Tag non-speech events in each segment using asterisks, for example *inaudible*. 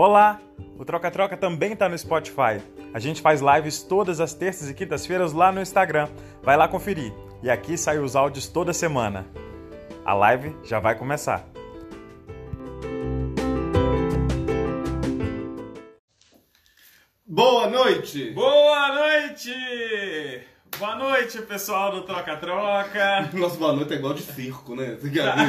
Olá! O Troca Troca também está no Spotify. A gente faz lives todas as terças e quintas-feiras lá no Instagram. Vai lá conferir. E aqui saem os áudios toda semana. A live já vai começar. Boa noite! Boa noite! Boa noite, pessoal do Troca Troca. *laughs* Nossa, boa noite é igual de circo, né? Você quer *laughs* ver?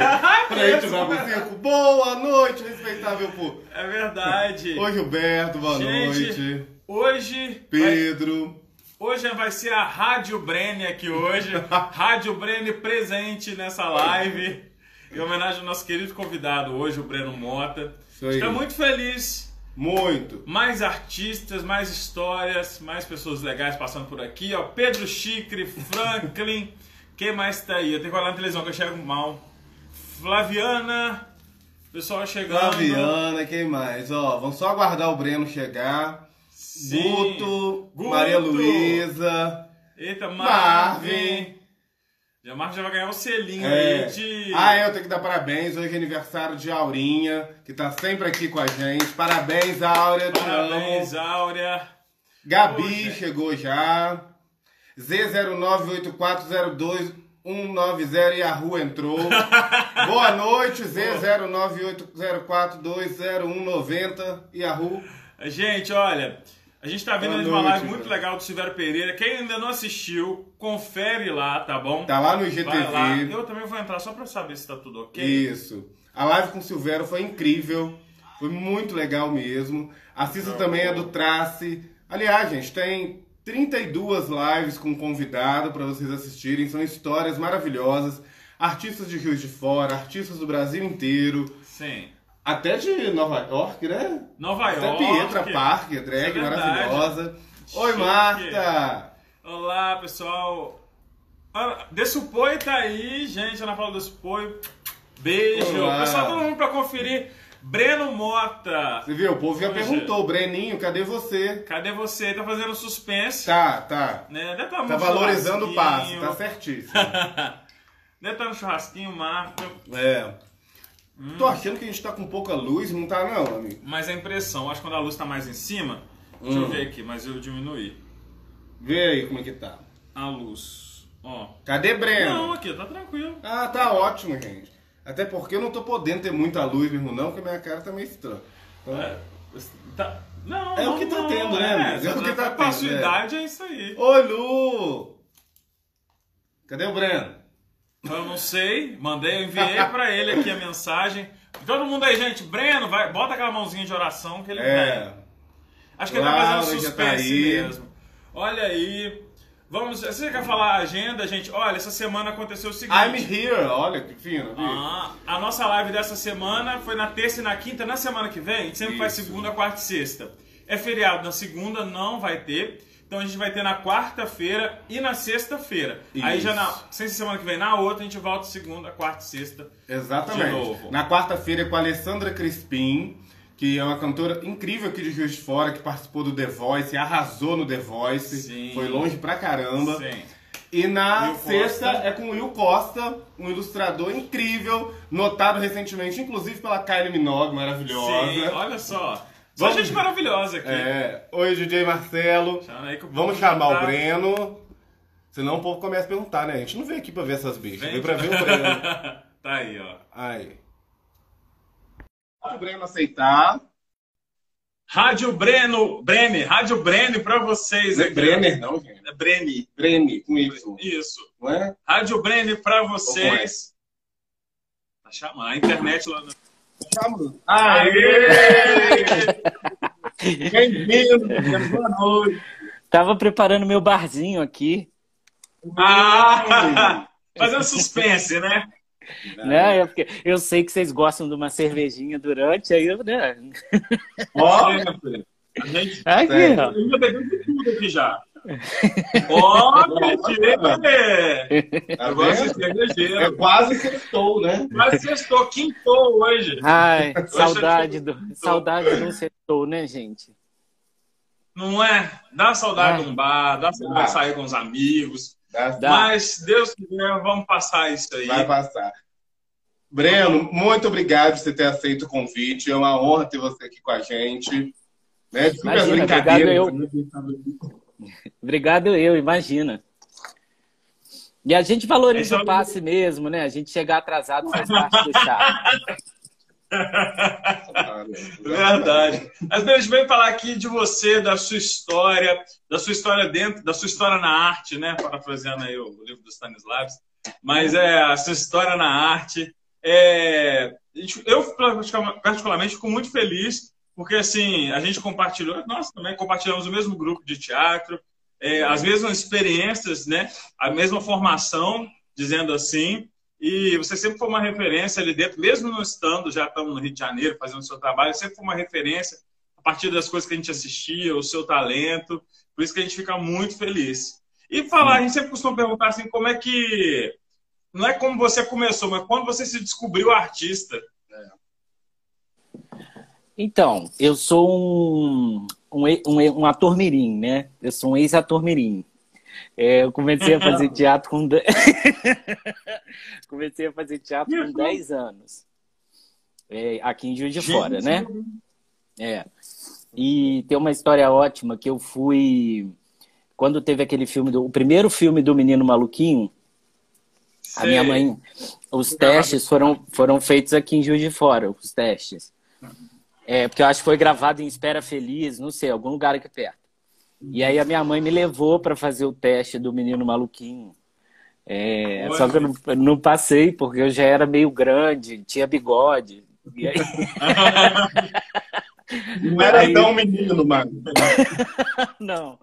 Pra gente vai pro circo. Boa noite, respeitável povo. É verdade. Oi, Gilberto, boa Gente, noite. Hoje. Pedro. Hoje vai ser a Rádio Brene aqui hoje. *laughs* Rádio Brene presente nessa live. Em homenagem ao nosso querido convidado hoje, o Breno Mota. Está muito feliz. Muito. Mais artistas, mais histórias, mais pessoas legais passando por aqui. Ó, Pedro Chicre, Franklin. *laughs* Quem mais tá aí? Eu tenho que olhar na televisão que eu chego mal. Flaviana. Pessoal chegando. Flaviana, quem mais? Ó, vamos só aguardar o Breno chegar. Sim. Guto, Guto. Maria Luísa. Eita, Marvin. Marvin. Já Marvin já vai ganhar o selinho É. aí de. Ah, eu tenho que dar parabéns. Hoje é aniversário de Aurinha, que tá sempre aqui com a gente. Parabéns, Áurea. Parabéns. Áurea. Gabi chegou já. Z098402 190 e a rua entrou. *laughs* Boa noite, Z0984020190 e a rua. Gente, olha, a gente tá vendo uma live muito cara. legal do Silvério Pereira. Quem ainda não assistiu, confere lá, tá bom? Tá lá no. IGTV. Eu também vou entrar só pra saber se tá tudo ok. Isso. A live com o Silvério foi incrível. Foi muito legal mesmo. Assista também a do Trace. Aliás, gente, tem 32 lives com convidado para vocês assistirem. São histórias maravilhosas. Artistas de Rio de Fora, artistas do Brasil inteiro. Sim. Até de Nova York, né? Nova Até York. Pietra Parker, drag é maravilhosa. Oi, Chique. Marta! Olá, pessoal. Ah, Dessupoi tá aí, gente. Ana Paula Dessupoi. Beijo. Olá. Pessoal, todo mundo pra conferir. Breno Mota. Você viu? O povo já Poxa. perguntou, Breninho, cadê você? Cadê você? Tá fazendo suspense. Tá, tá. Né? Deve tá, Tá valorizando o churrasquinho. *laughs* tá certíssimo. Deve estar no churrasquinho, Marco. É. Hum. Tô achando que a gente tá com pouca luz, não tá não, amigo. Mas a impressão, acho que quando a luz tá mais em cima. Deixa eu Hum. ver aqui, mas eu diminuí. Vê aí como é que tá. A luz. Ó. Cadê Breno? Não, aqui, tá tranquilo. Ah, tá ótimo, gente. Até porque eu não tô podendo ter muita luz mesmo não, porque minha cara tá meio estranha. Então, É, tá- Não, É o não, que tá não, tendo, né, é, amigo? É o que tá tendo, é. idade é isso aí. Oi, Lu! Cadê o Breno? Eu não sei, mandei, eu enviei *laughs* pra ele aqui a mensagem. Todo mundo aí, gente, Breno, vai, bota aquela mãozinha de oração que ele. É. Acho que ele tá fazendo tá suspense aí. mesmo. Olha aí. Vamos, você quer falar a agenda, gente? Olha, essa semana aconteceu o seguinte. I'm here, olha que fino. Ah, a nossa live dessa semana foi na terça e na quinta. Na semana que vem, a gente sempre faz Isso. segunda, quarta e sexta. É feriado na segunda, não vai ter. Então a gente vai ter na quarta-feira e na sexta-feira. Aí já na ser semana que vem, na outra, a gente volta segunda, quarta e sexta. Exatamente. Na quarta-feira é com a Alessandra Crispim, que é uma cantora incrível aqui de Rio de Fora, que participou do The Voice, arrasou no The Voice, Sim. foi longe pra caramba. Sim. E na Will sexta Costa. é com o Will Costa, um ilustrador incrível, notado recentemente, inclusive pela Kylie Minogue, maravilhosa. Sim, olha só. Só gente maravilhosa aqui. É, oi DJ Marcelo. Chama aí que o Vamos chamar tá- o Breno. Senão o povo começa a perguntar, né? A gente não veio aqui pra ver essas bichas, Vem. veio pra ver o *laughs* Breno. tá aí, ó. Aí. O Breno aceitar. Rádio Breno, Brene, Rádio Brene pra vocês Não é aqui. Brenner, não, gente. É Brene. Brene, com Y. Isso. Não é? Rádio Brene pra Ou com vocês. Tá chamando. A internet lá no. Chama. *laughs* Bem-vindo! Boa noite! Tava preparando meu barzinho aqui, Ah! *laughs* Fazendo suspense, né? né? É porque eu sei que vocês gostam de uma cervejinha durante, aí eu, né? Ó, a gente Aqui, Sério. ó. eu de tudo aqui já. Ó! Tá gosto de vendo? cervejeiro. É quase sextou, né? Mas sextou, quintou hoje. Ai, Hoje saudade eu tô- do, saudade do setor, né, gente? Não é? Dá saudade de um bar, dá saudade de sair com os amigos. Dá- Dá. Mas, Deus quiser, vamos passar isso aí. Vai passar. Breno, muito obrigado por você ter aceito o convite. É uma honra ter você aqui com a gente. Né? Imagina, obrigado eu. obrigado eu, imagina. E a gente valoriza o passe mesmo, né? A gente chegar atrasado faz parte do charme. *laughs* Verdade. Mas a gente veio falar aqui de você, da sua história, da sua história dentro, da sua história na arte, né? Parafraseando aí o livro do Stanislavski. Mas é a sua história na arte. É, eu, particularmente, fico muito feliz, porque assim, a gente compartilhou, nós também compartilhamos o mesmo grupo de teatro, é, as mesmas experiências, né? a mesma formação, dizendo assim, e você sempre foi uma referência ali dentro, mesmo não estando, já estamos no Rio de Janeiro fazendo o seu trabalho, sempre foi uma referência a partir das coisas que a gente assistia, o seu talento, por isso que a gente fica muito feliz. E falar, a gente sempre costuma perguntar assim, como é que. Não é como você começou, mas quando você se descobriu artista. Então, eu sou um, um, um, um ator mirim, né? Eu sou um ex-ator mirim. É, eu comecei a fazer *laughs* teatro com. *laughs* comecei a fazer teatro com 10 anos. É, aqui em Juiz de Fora, né? É. E tem uma história ótima que eu fui. Quando teve aquele filme, do... o primeiro filme do Menino Maluquinho, Sei. a minha mãe. Os testes foram, foram feitos aqui em Juiz de Fora, os testes. É, porque eu acho que foi gravado em Espera Feliz, não sei, algum lugar aqui perto. E aí a minha mãe me levou para fazer o teste do menino maluquinho. É, só que eu não, não, passei, porque eu já era meio grande, tinha bigode. Aí... *laughs* não era aí... tão menino, mano. *laughs* não,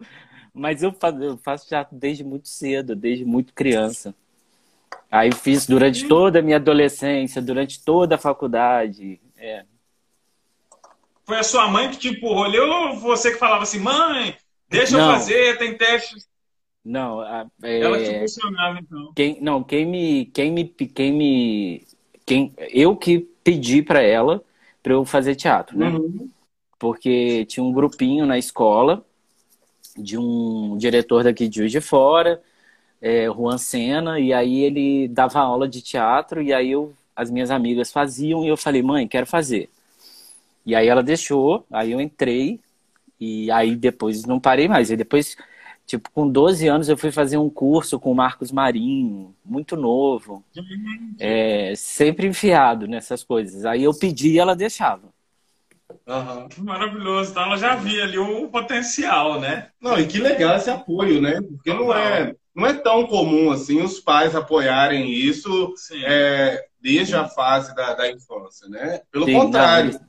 mas eu faço, eu faço teatro desde muito cedo, desde muito criança. Aí fiz durante toda a minha adolescência, durante toda a faculdade. É. Foi a sua mãe que te empurrou ali ou você que falava assim, mãe, deixa não. eu fazer, tem testes? Não, é, ela te funcionava então. Quem, não, quem me, quem me, quem me, quem, eu que pedi para ela para eu fazer teatro, né? Uhum. Porque tinha um grupinho na escola de um diretor daqui de Juiz de Fora, é, Juan Sena, e aí ele dava aula de teatro e aí eu, as minhas amigas faziam e eu falei, mãe, quero fazer. E aí ela deixou, aí eu entrei e aí depois não parei mais. E depois Tipo, com 12 anos eu fui fazer um curso com o Marcos Marinho, muito novo. É, sempre enfiado nessas coisas. Aí eu pedi e ela deixava. Uhum. Maravilhoso. Então ela já via ali o potencial, né? Não, e que legal esse apoio, né? Porque não é, não é tão comum assim os pais apoiarem isso é, desde a fase da, da infância, né? Pelo Sim, contrário. Não,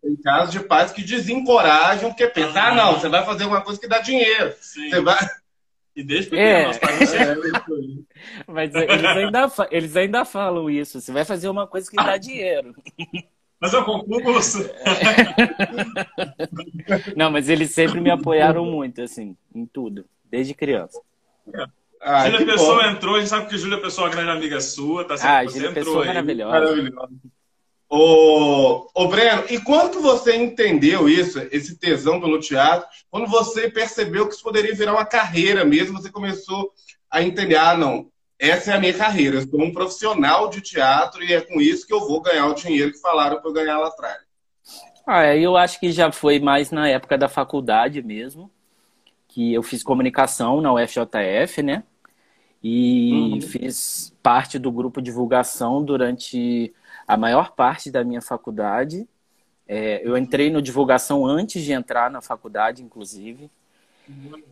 tem casos de pais que desencorajam, porque pensam, ah, não, você vai fazer uma coisa que dá dinheiro. Sim. Você vai. E desde pequeno, *laughs* é. nós é, Mas eles ainda, eles ainda falam isso. Você vai fazer uma coisa que dá dinheiro. Mas é um concurso. Não, mas eles sempre me apoiaram muito, assim, em tudo, desde criança. É. Ah, Júlia Pessoa bom. entrou, a gente sabe que Júlia Pessoa é uma grande amiga sua, tá sempre, ah, Júlia Pessoa é maravilhosa. maravilhosa. Ô, ô Breno, e quando você entendeu isso, esse tesão pelo teatro, quando você percebeu que isso poderia virar uma carreira mesmo, você começou a entender, ah, não, essa é a minha carreira, eu sou um profissional de teatro e é com isso que eu vou ganhar o dinheiro que falaram para eu ganhar lá atrás. Ah, eu acho que já foi mais na época da faculdade mesmo, que eu fiz comunicação na UFJF, né? E uhum. fiz parte do grupo divulgação durante a maior parte da minha faculdade. É, eu entrei no divulgação antes de entrar na faculdade, inclusive.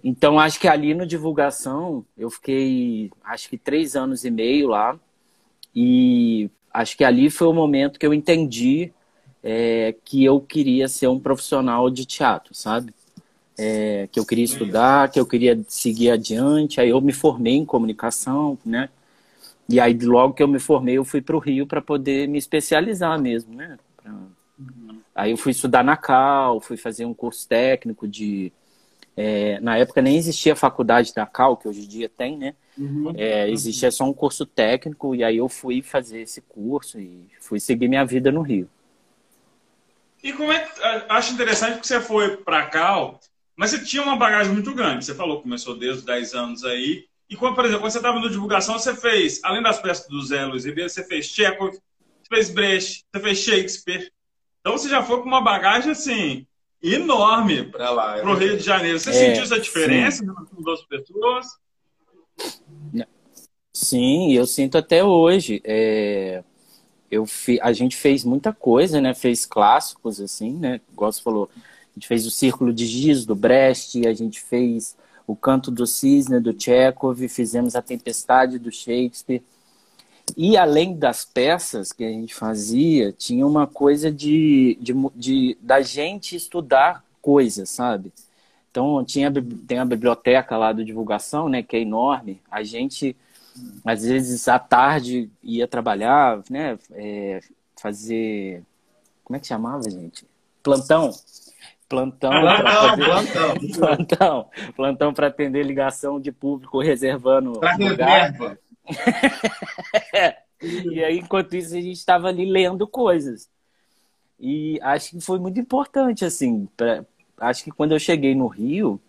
Então, acho que ali no divulgação, eu fiquei, acho que três anos e meio lá. E acho que ali foi o momento que eu entendi é, que eu queria ser um profissional de teatro, sabe? É, que eu queria estudar, que eu queria seguir adiante. Aí eu me formei em comunicação, né? E aí, logo que eu me formei, eu fui para o Rio para poder me especializar mesmo, né? Pra... Uhum. Aí eu fui estudar na Cal, fui fazer um curso técnico de... É, na época nem existia a faculdade da Cal, que hoje em dia tem, né? Uhum. É, existia só um curso técnico, e aí eu fui fazer esse curso e fui seguir minha vida no Rio. E como é que... Acho interessante que você foi para Cal, mas você tinha uma bagagem muito grande. Você falou que começou desde os 10 anos aí, e quando, por exemplo, quando você estava no divulgação, você fez, além das peças do Zé Luiz Ribeiro, você fez Tcheco, fez Brecht, você fez Shakespeare. Então você já foi com uma bagagem assim enorme para lá, para o Rio de Janeiro. Você é, sentiu essa diferença com duas pessoas? Sim, eu sinto até hoje. É, eu fi, a gente fez muita coisa, né? Fez clássicos assim, né? Igual você falou, a gente fez o Círculo de Giz do Brecht, a gente fez o Canto do Cisne do Chekhov, fizemos a Tempestade do Shakespeare. E além das peças que a gente fazia, tinha uma coisa de, de, de da gente estudar coisas, sabe? Então tinha tem a biblioteca lá do divulgação, né, que é enorme. A gente às vezes à tarde ia trabalhar, né, é, fazer como é que chamava, gente? Plantão. Plantão, plantão, fazer... *laughs* plantão, plantão, plantão para atender ligação de público reservando pra lugar. *laughs* e aí, enquanto isso, a gente estava ali lendo coisas. E acho que foi muito importante, assim. Pra... Acho que quando eu cheguei no Rio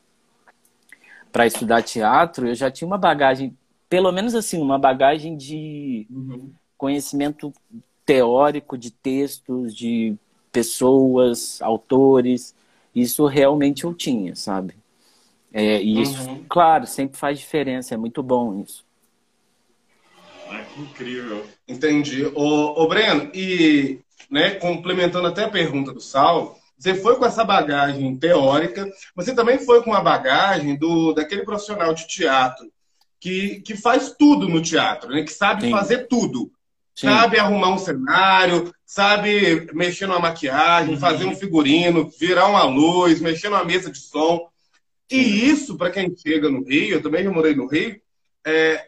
para estudar teatro, eu já tinha uma bagagem, pelo menos assim, uma bagagem de uhum. conhecimento teórico de textos, de pessoas, autores. Isso realmente eu tinha, sabe? É, e isso, uhum. claro, sempre faz diferença, é muito bom isso. Ah, que incrível. Entendi. Ô, ô Breno, e né, complementando até a pergunta do Sal, você foi com essa bagagem teórica, você também foi com a bagagem do daquele profissional de teatro que, que faz tudo no teatro, né? que sabe Sim. fazer tudo. Sim. Sabe arrumar um cenário, sabe mexer numa maquiagem, uhum. fazer um figurino, virar uma luz, mexer numa mesa de som. E isso, para quem chega no Rio, eu também já morei no Rio, é,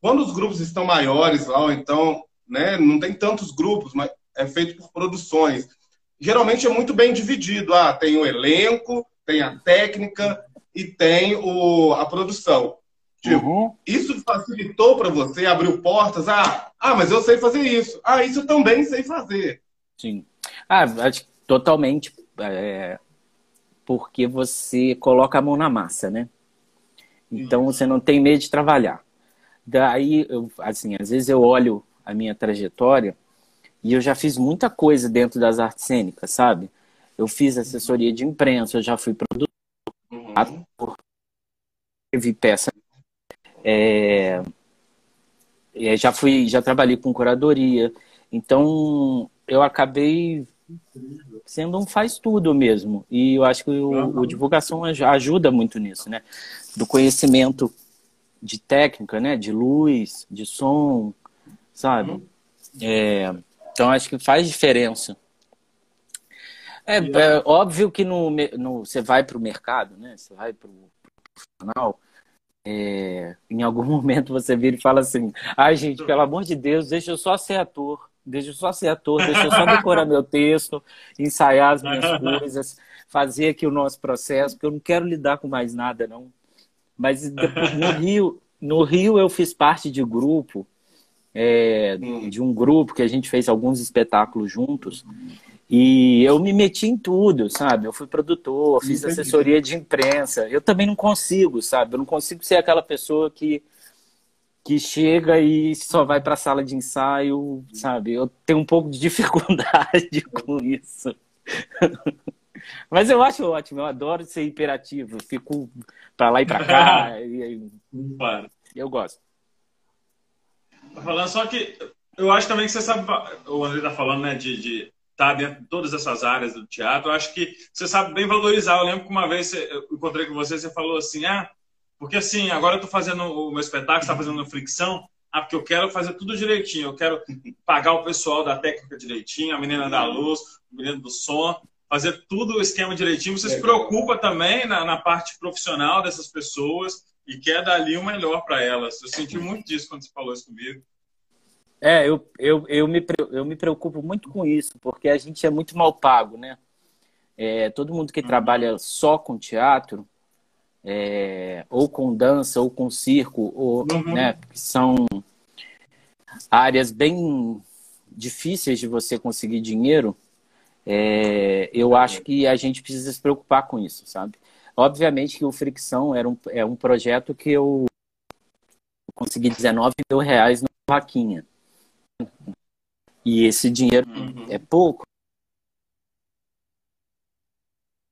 quando os grupos estão maiores lá, ou então né, não tem tantos grupos, mas é feito por produções. Geralmente é muito bem dividido. Ah, tem o elenco, tem a técnica e tem o, a produção. Tipo, uhum. isso facilitou para você, abriu portas. Ah, ah, mas eu sei fazer isso. Ah, isso eu também sei fazer. Sim. Ah, acho totalmente. É, porque você coloca a mão na massa, né? Então você não tem medo de trabalhar. Daí, eu, assim, às vezes eu olho a minha trajetória e eu já fiz muita coisa dentro das artes cênicas, sabe? Eu fiz assessoria de imprensa, eu já fui produtor, uhum. ator, teve peça. É, é, já fui, já trabalhei com curadoria. Então, eu acabei sendo um faz tudo mesmo. E eu acho que o, uhum. o divulgação ajuda muito nisso, né? Do conhecimento de técnica, né? De luz, de som, sabe? Uhum. É, então acho que faz diferença. É, é óbvio que no, no, você vai para o mercado, né? Você vai para o profissional. É, em algum *laughs* momento você vira e fala assim: ai, gente, pelo amor de Deus, deixa eu só ser ator, deixa eu só ser ator, deixa eu só decorar meu texto, ensaiar as minhas *laughs* coisas, fazer aqui o nosso processo, porque eu não quero lidar com mais nada, não. Mas depois, no *laughs* Rio, no Rio eu fiz parte de grupo, é, hum. de um grupo que a gente fez alguns espetáculos juntos. E eu me meti em tudo, sabe? Eu fui produtor, fiz assessoria de imprensa. Eu também não consigo, sabe? Eu não consigo ser aquela pessoa que, que chega e só vai para a sala de ensaio, sabe? Eu tenho um pouco de dificuldade *laughs* com isso. Mas eu acho ótimo, eu adoro ser imperativo, fico para lá e para cá. *laughs* e, eu gosto. Tá falando só que eu acho também que você sabe, o André tá falando, né, de, de tá dentro de todas essas áreas do teatro. Eu acho que você sabe bem valorizar. Eu lembro que uma vez eu encontrei com você, você falou assim, ah, porque assim, agora eu tô fazendo o meu espetáculo, está fazendo fricção, ah, porque eu quero fazer tudo direitinho, eu quero pagar o pessoal da técnica direitinho, a menina da luz, o menino do som, fazer tudo o esquema direitinho. Você se preocupa também na, na, parte profissional dessas pessoas e quer dar ali o melhor para elas. Eu senti muito disso quando você falou isso comigo. É, eu, eu, eu, me, eu me preocupo muito com isso, porque a gente é muito mal pago, né? É, todo mundo que uhum. trabalha só com teatro, é, ou com dança, ou com circo, ou, uhum. né, são áreas bem difíceis de você conseguir dinheiro, é, eu acho que a gente precisa se preocupar com isso, sabe? Obviamente que o Fricção era um, é um projeto que eu consegui 19 mil reais na vaquinha. E esse dinheiro Uhum. é pouco.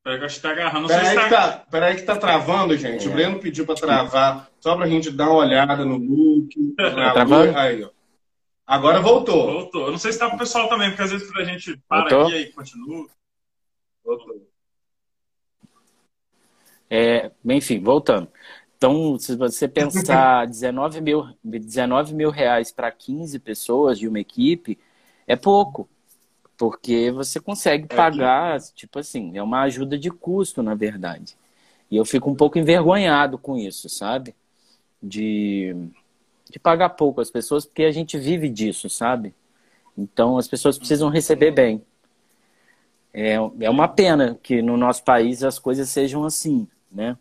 Peraí que acho que tá agarrando. Peraí se que, tá... tá, peraí que tá travando, gente. É. O Breno pediu pra travar, só pra gente dar uma olhada no look. *laughs* na travando? Aí, ó. Agora voltou. Voltou. Eu não sei se tá pro pessoal também, porque às vezes a gente para Voltou? aqui e continua. Voltou. É, enfim, voltando. Então, se você pensar *laughs* 19 mil, 19 mil reais para 15 pessoas de uma equipe, é pouco. Porque você consegue pagar, tipo assim, é uma ajuda de custo, na verdade. E eu fico um pouco envergonhado com isso, sabe? De, de pagar pouco as pessoas, porque a gente vive disso, sabe? Então, as pessoas precisam receber bem. É, é uma pena que no nosso país as coisas sejam assim, né?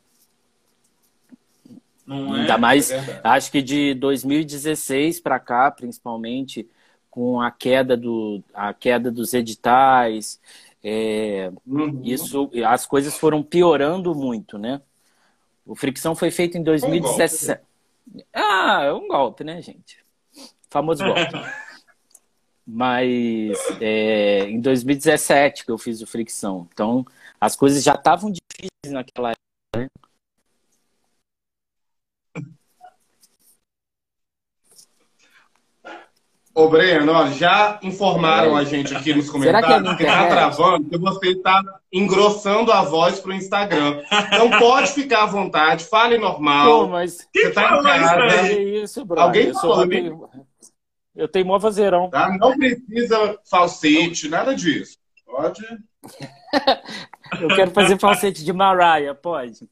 Não é? Ainda mais, é acho que de 2016 para cá, principalmente, com a queda, do, a queda dos editais, é, Uhum. isso, as coisas foram piorando muito, né? O Fricção foi feito em 2017. Ah, é um golpe, né, gente? Famoso golpe. *laughs* Mas é, em 2017 que eu fiz o Fricção. Então, as coisas já estavam difíceis naquela Ô, Breno, ó, já informaram a gente aqui nos Será que é comentários que, tá travando, que você está engrossando a voz pro Instagram. Então pode ficar à vontade, fale Pô, normal. mas Você tá em isso casa, isso? Alguém eu, falou, eu, tenho, eu tenho mó vozeirão. tá? Não precisa falsete, nada disso. Pode. *laughs* Eu quero fazer falsete de Mariah, pode?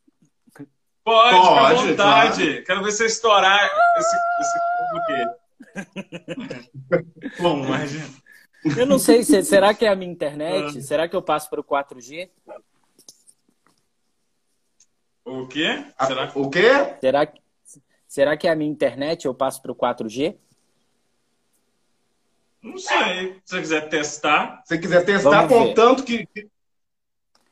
Pode, Pode, fica à vontade. Quero ver você estourar esse, esse *laughs* Bom, imagina. Eu não sei, se, será que é a minha internet? Será que eu passo para o 4G? O quê? A- Será que... O quê? Será, que- será que é a minha internet eu passo para o 4G? Não sei. Se você quiser testar. Se você quiser testar, Vamos contanto que. que-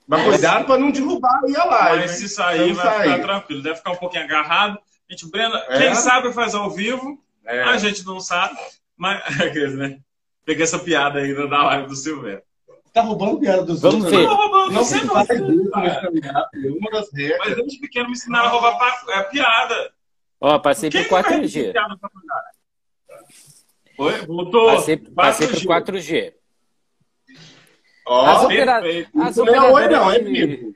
Mas cuidado para não derrubar aí a live. Mas se sair, vai ficar sair. tranquilo. Deve ficar um pouquinho agarrado. Gente, Brenda, É? quem sabe faz ao vivo, É. a gente não sabe. Mas, *laughs* aqueles, né? Peguei essa piada aí da live do Silvério. Tá roubando piada dos Vamos outros. ver. Não, roubando, Não você se não. É uma das regras. Mas desde pequeno me ensinaram a roubar pa- é, piada. Ó, passei Quem que repetir 4G. piada na faculdade? Oi? Voltou. Passei, passei para o 4G. 4G. Ó, As, opera- as Isso não é oi, não, é operadoras de- vivo.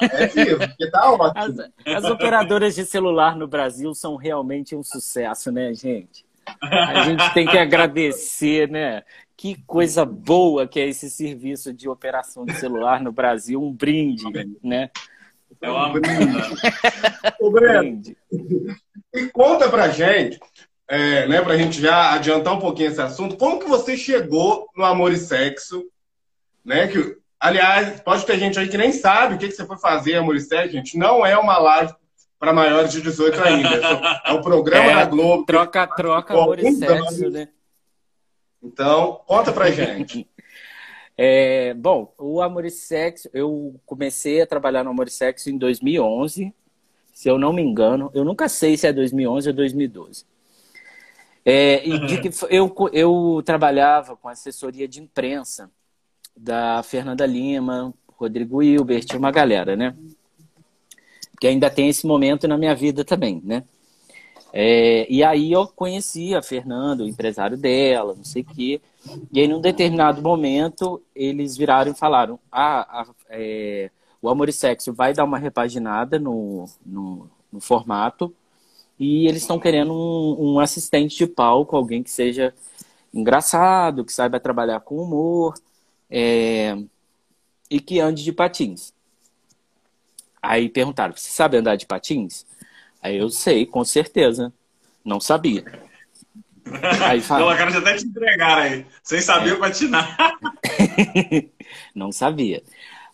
É vivo, porque tá ótimo. As, as operadoras de celular no Brasil são realmente um sucesso, né, gente? A gente tem que agradecer, né? Que coisa boa que é esse serviço de operação de celular no Brasil, um brinde, né? É uma... *laughs* Ô, Breno, Brinde. e conta pra gente, é, né, pra gente já adiantar um pouquinho esse assunto, como que você chegou no Amor e Sexo, né, que, aliás, pode ter gente aí que nem sabe o que, que você foi fazer e Sexo, gente, não é uma live para maiores de 18 ainda, é o programa É, da Globo, Troca, troca, amor e sexo, né? então, conta pra gente. *laughs* É, bom, o Amor e Sexo, eu comecei a trabalhar no Amor e Sexo em 2011, se eu não me engano. Eu nunca sei se é 2011 ou 2012. É, e fo- eu, eu trabalhava com assessoria de imprensa da Fernanda Lima, Rodrigo Hilbert, uma galera, né? Que ainda tem esse momento na minha vida também, né? É, e aí eu conheci a Fernanda, o empresário dela, não sei o quê. E aí, num determinado momento, eles viraram e falaram: ah, a- é, o Amor e Sexo vai dar uma repaginada no, no, no formato e eles estão querendo um, um assistente de palco, alguém que seja engraçado, que saiba trabalhar com humor é, e que ande de patins. Aí perguntaram: você sabe andar de patins? Aí eu sei, com certeza. Não sabia. Aí *laughs* fala, a cara já até te entregaram aí. Sem saber patinar. *laughs* não sabia.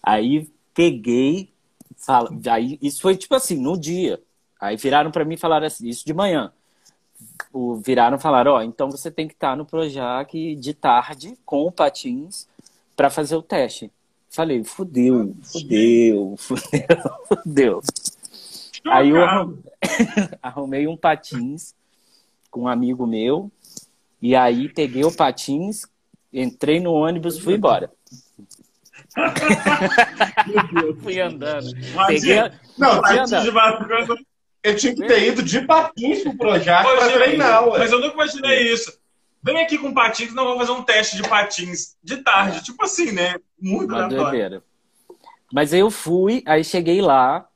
Aí peguei, fala, aí isso foi tipo assim, no dia. Aí viraram para mim e falaram assim, isso de manhã. O, viraram e falaram, ó, então você tem que estar no Projac de tarde com o patins para fazer o teste. Falei, fudeu, fudeu, *laughs* fudeu, fudeu. Aí eu arrum- *laughs* arrumei um patins com um amigo meu. E aí peguei o patins, Entrei no ônibus, fui embora. *laughs* fui andando. Peguei, não, fui andando. Eu tinha que ter ido de patins pro Projac pra treinar, ué. Mas eu nunca imaginei isso. Vem aqui com patins, nós vamos fazer um teste de patins de tarde. Tipo assim, né? Muito Uma doideira. Mas aí eu fui, aí cheguei lá.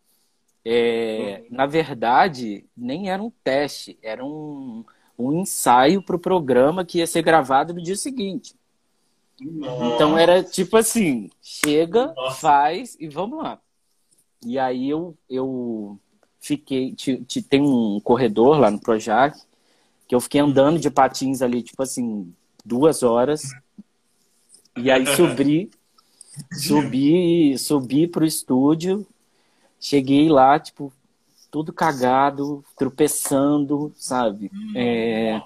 É, na verdade, nem era um teste, era um, um ensaio para o programa que ia ser gravado no dia seguinte. Nossa. Então era tipo assim: chega, Nossa. faz e vamos lá. E aí eu, eu fiquei. tem um corredor lá no Projac que eu fiquei andando de patins ali, tipo assim, duas horas. E aí subi, subi, subi pro estúdio, cheguei lá, tipo, tudo cagado, tropeçando, sabe? É,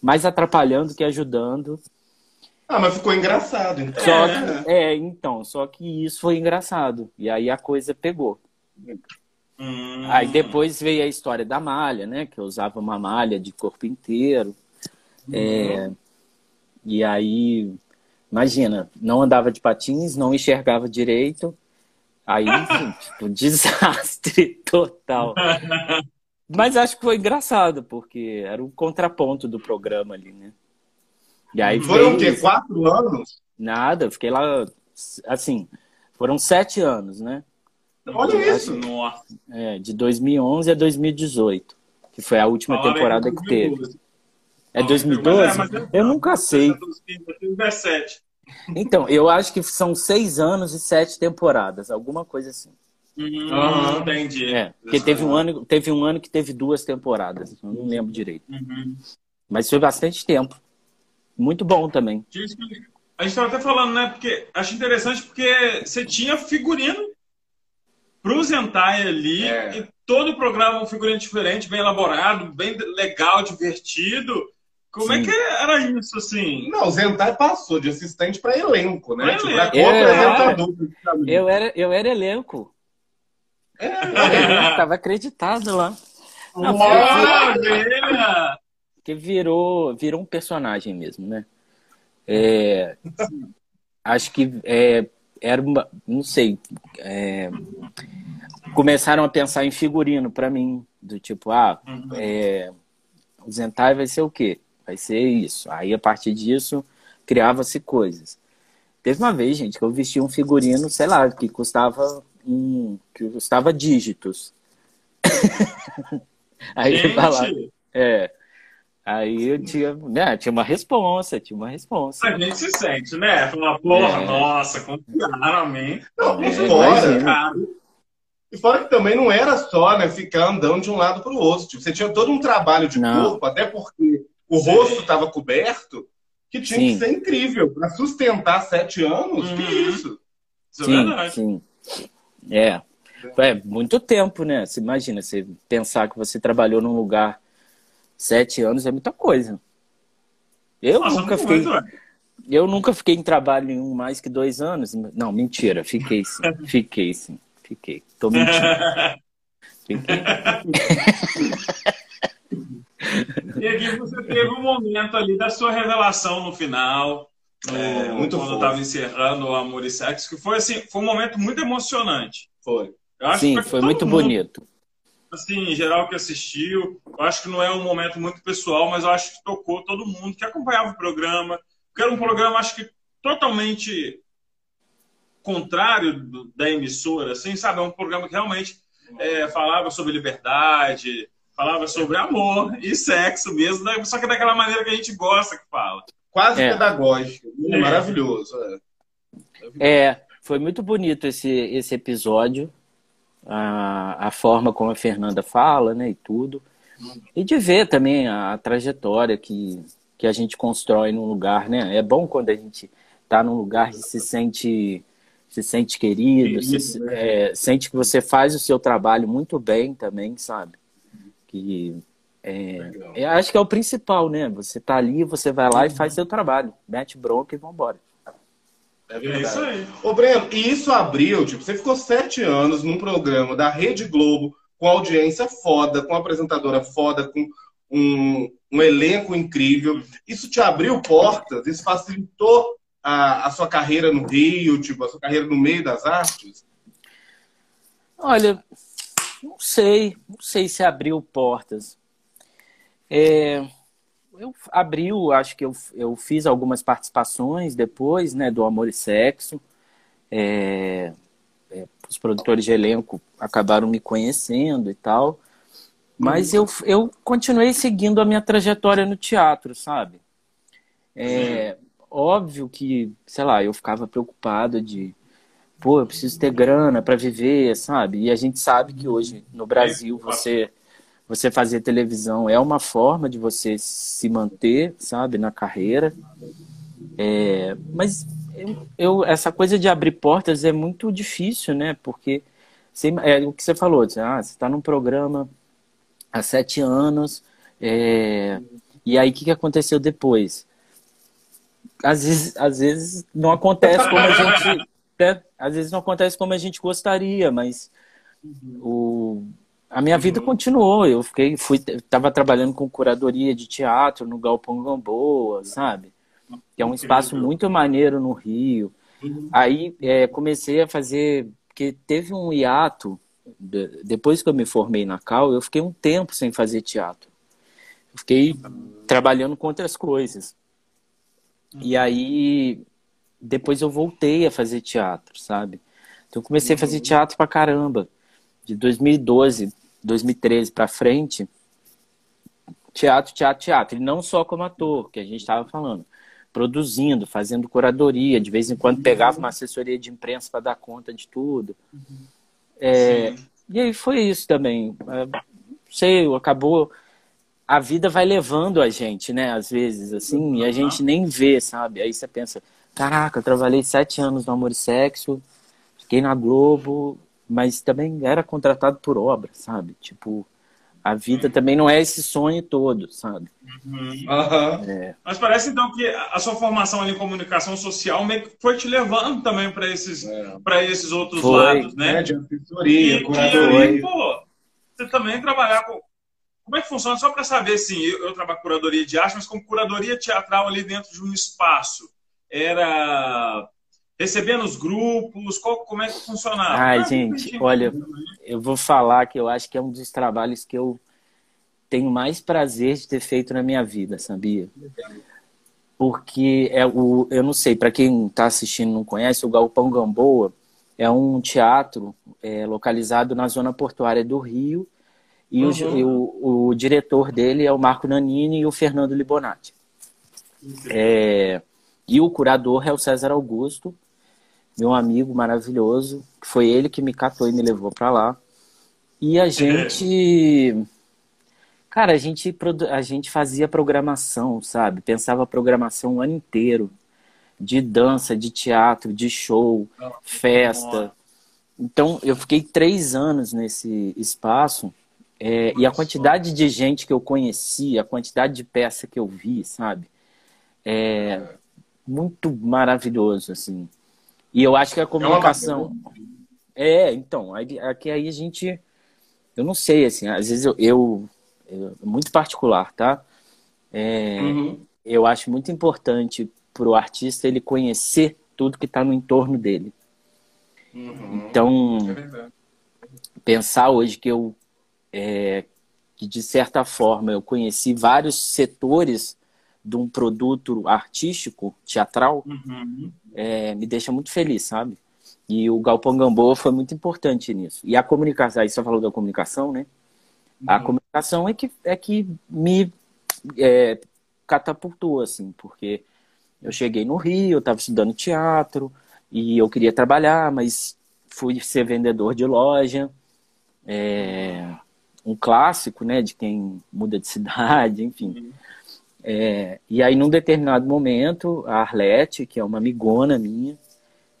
mais atrapalhando que ajudando. Ah, mas ficou engraçado, então. Só que, é, então, só que isso foi engraçado. E aí a coisa pegou. Hum. Aí depois veio a história da malha, né? Que eu usava uma malha de corpo inteiro. Hum. É, e aí, imagina, não andava de patins, não enxergava direito. Aí, enfim, *laughs* tipo, desastre total. Mas acho que foi engraçado, porque era o contraponto do programa ali, né? E aí Foram o quê? Quatro anos? Nada, eu fiquei lá, assim, foram sete anos, né? Olha isso! Nossa. É, de 2011 a 2018, que foi a última temporada que teve. É 2012? É, eu nunca sei. 2017. Então, eu acho que são seis anos e sete temporadas, alguma coisa assim. Uhum, entendi. É, porque teve um, ano, teve um ano que teve duas temporadas, eu não lembro direito. Uhum. Mas foi bastante tempo. Muito bom também. A gente estava até falando, né? Porque acho interessante porque você tinha figurino pro Zentai ali é. e todo o programa um figurino diferente, bem elaborado, bem legal, divertido. Como é Sim. é que era isso, assim? Não, o Zentai passou de assistente para elenco, né? Pra tipo, elenco. co-apresentador. Eu era, eu era elenco. É. Eu tava acreditado lá. Não, Olha! Que virou, virou um personagem mesmo, né? É, acho que é, era uma, não sei, é, começaram a pensar em figurino para mim, do tipo, ah, uhum. é, o Zentai vai ser o quê? Vai ser isso. Aí a partir disso criava-se coisas. Teve uma vez, gente, que eu vesti um figurino, sei lá, que custava um, que custava dígitos. *laughs* Aí gente. eu é, Aí eu tinha, né, tinha uma resposta, tinha uma resposta. A gente se sente, né? Fala, porra, é. nossa, confiaram a mim. Não, e fora, e fora que também não era só, né, ficar andando de um lado para o outro. Tipo, você tinha todo um trabalho de não. corpo, até porque o Sim. rosto estava coberto, que tinha sim. que ser incrível. Para sustentar sete anos, uhum. que isso? Isso é sim, é verdade. Sim. É. É muito tempo, né? Você imagina, você pensar que você trabalhou num lugar Sete anos é muita coisa. Eu Nossa, nunca fiquei. Muito, eu nunca fiquei em trabalho nenhum mais que dois anos. Não, mentira, fiquei sim. *laughs* Fiquei sim. Fiquei. Tô mentindo. *laughs* Fiquei. e aqui você teve um momento ali da sua revelação no final. No, é, muito quando estava encerrando o Amor e Sexo, que foi assim, foi um momento muito emocionante. Foi. Sim, foi muito mundo, bonito assim, em geral que assistiu. Eu acho que não é um momento muito pessoal, mas eu acho que tocou todo mundo que acompanhava o programa. Porque era um programa, acho que totalmente contrário do, da emissora, assim, sabe? É um programa que realmente é, falava sobre liberdade, falava sobre amor e sexo mesmo, né? só que daquela maneira que a gente gosta que fala. Quase é. pedagógico. É. Maravilhoso. É. é, foi muito bonito esse, esse episódio a, a forma como a Fernanda fala, né, e tudo. E de ver também a, a trajetória que, que a gente constrói num lugar, né? É bom quando a gente está num lugar e se sente se sente querido, se, é, sente que você faz o seu trabalho muito bem também, sabe? Que é, eu acho que é o principal, né? Você tá ali, você vai lá e faz seu trabalho, mete bronca e vambora. É verdade. É isso aí. Ô, Breno, e isso abriu, tipo, você ficou sete anos num programa da Rede Globo, com audiência foda, com apresentadora foda, com um, um elenco incrível. Isso te abriu portas? Isso facilitou a, a sua carreira no Rio, tipo, a sua carreira no meio das artes? Olha, não sei, não sei se abriu portas. É, eu abriu, acho que eu, eu fiz algumas participações depois, né, do Amor e Sexo. É, é, os produtores de elenco acabaram me conhecendo e tal. Mas eu, eu continuei seguindo a minha trajetória no teatro, sabe? É óbvio que, sei lá, eu ficava preocupado de, pô, eu preciso ter grana para viver, sabe? E a gente sabe que hoje no Brasil você você fazer televisão é uma forma de você se manter, sabe, na carreira. É, mas eu, eu, essa coisa de abrir portas é muito difícil, né? Porque você, é o que você falou, ah, você está num programa há sete anos, é, e aí o que, que aconteceu depois? Às vezes, às vezes não acontece como a gente. Né? Às vezes não acontece como a gente gostaria, mas o, a minha vida uhum. continuou. Eu fiquei, fui, tava trabalhando com curadoria de teatro no Galpão Gamboa, sabe? Que é um espaço muito maneiro no Rio. Uhum. Aí é, comecei a fazer, porque teve um hiato depois que eu me formei na Cal, eu fiquei um tempo sem fazer teatro. Eu fiquei trabalhando com outras coisas. E aí depois eu voltei a fazer teatro, sabe? Então eu comecei a fazer teatro pra caramba de 2012, 2013 para frente, teatro, teatro, teatro. E não só como ator, que a gente estava falando. Produzindo, fazendo curadoria, de vez em quando pegava uma assessoria de imprensa para dar conta de tudo. É, e aí foi isso também. É, sei, acabou. A vida vai levando a gente, né? Às vezes, assim, e a gente nem vê, sabe? Aí você pensa: caraca, eu trabalhei sete anos no Amor e Sexo, fiquei na Globo, mas também era contratado por obra, sabe? Tipo, a vida também não é esse sonho todo, sabe? Uhum. É. Mas parece então que a sua formação ali em comunicação social meio que foi te levando também para esses, é. para esses outros foi. lados, né? É, de assessoria, curadoria. pô, você também trabalhar com. Como é que funciona? Só para saber, assim, eu, eu trabalho com curadoria de arte, mas como curadoria teatral ali dentro de um espaço. Era recebendo os grupos? Qual, como é que funcionava? Ai, gente, olha, eu vou falar que eu acho que é um dos trabalhos que eu tenho mais prazer de ter feito na minha vida, sabia? Porque é o, eu não sei, para quem está assistindo não conhece, o Galpão Gamboa é um teatro é, localizado na zona portuária do Rio e, uhum. o, o, o, diretor dele é o Marco Nanini e o Fernando Libonati. É, e o curador é o César Augusto, meu amigo maravilhoso, que foi ele que me catou e me levou para lá. E a gente. Cara, a gente, a gente fazia programação, sabe? Pensava programação o ano inteiro. De dança, de teatro, de show, festa. Então, eu fiquei três anos nesse espaço. É, e a quantidade de gente que eu conheci, a quantidade de peça que eu vi, sabe? É muito maravilhoso, assim. E eu acho que a comunicação. É, então, aqui aí a gente. Eu não sei, assim, às vezes eu. eu, eu muito particular, tá? É, uhum. Eu acho muito importante para o artista ele conhecer tudo que está no entorno dele. Uhum. Então, é pensar hoje que eu. É, que de certa forma eu conheci vários setores de um produto artístico, teatral, uhum. é, me deixa muito feliz, sabe? E o Galpão Gamboa foi muito importante nisso. E a comunicação, aí você falou da comunicação, né? Uhum. A comunicação é que, é que me é, catapultou, assim, porque eu cheguei no Rio, eu estava estudando teatro, e eu queria trabalhar, mas fui ser vendedor de loja. É, um clássico, né, de quem muda de *laughs* cidade, enfim. É, e aí, num determinado momento, a Arlete, que é uma amigona minha,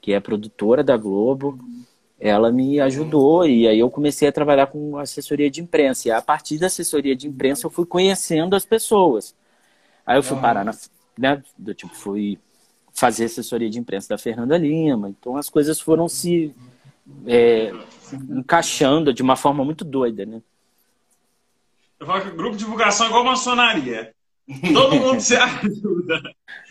que é produtora da Globo, ela me ajudou e aí eu comecei a trabalhar com assessoria de imprensa. E a partir da assessoria de imprensa eu fui conhecendo as pessoas. Aí eu fui parar na, né, do tipo, fui fazer assessoria de imprensa da Fernanda Lima. Então as coisas foram se é, encaixando de uma forma muito doida, né? Eu falo que grupo de divulgação é igual maçonaria. Todo mundo se *laughs* ajuda.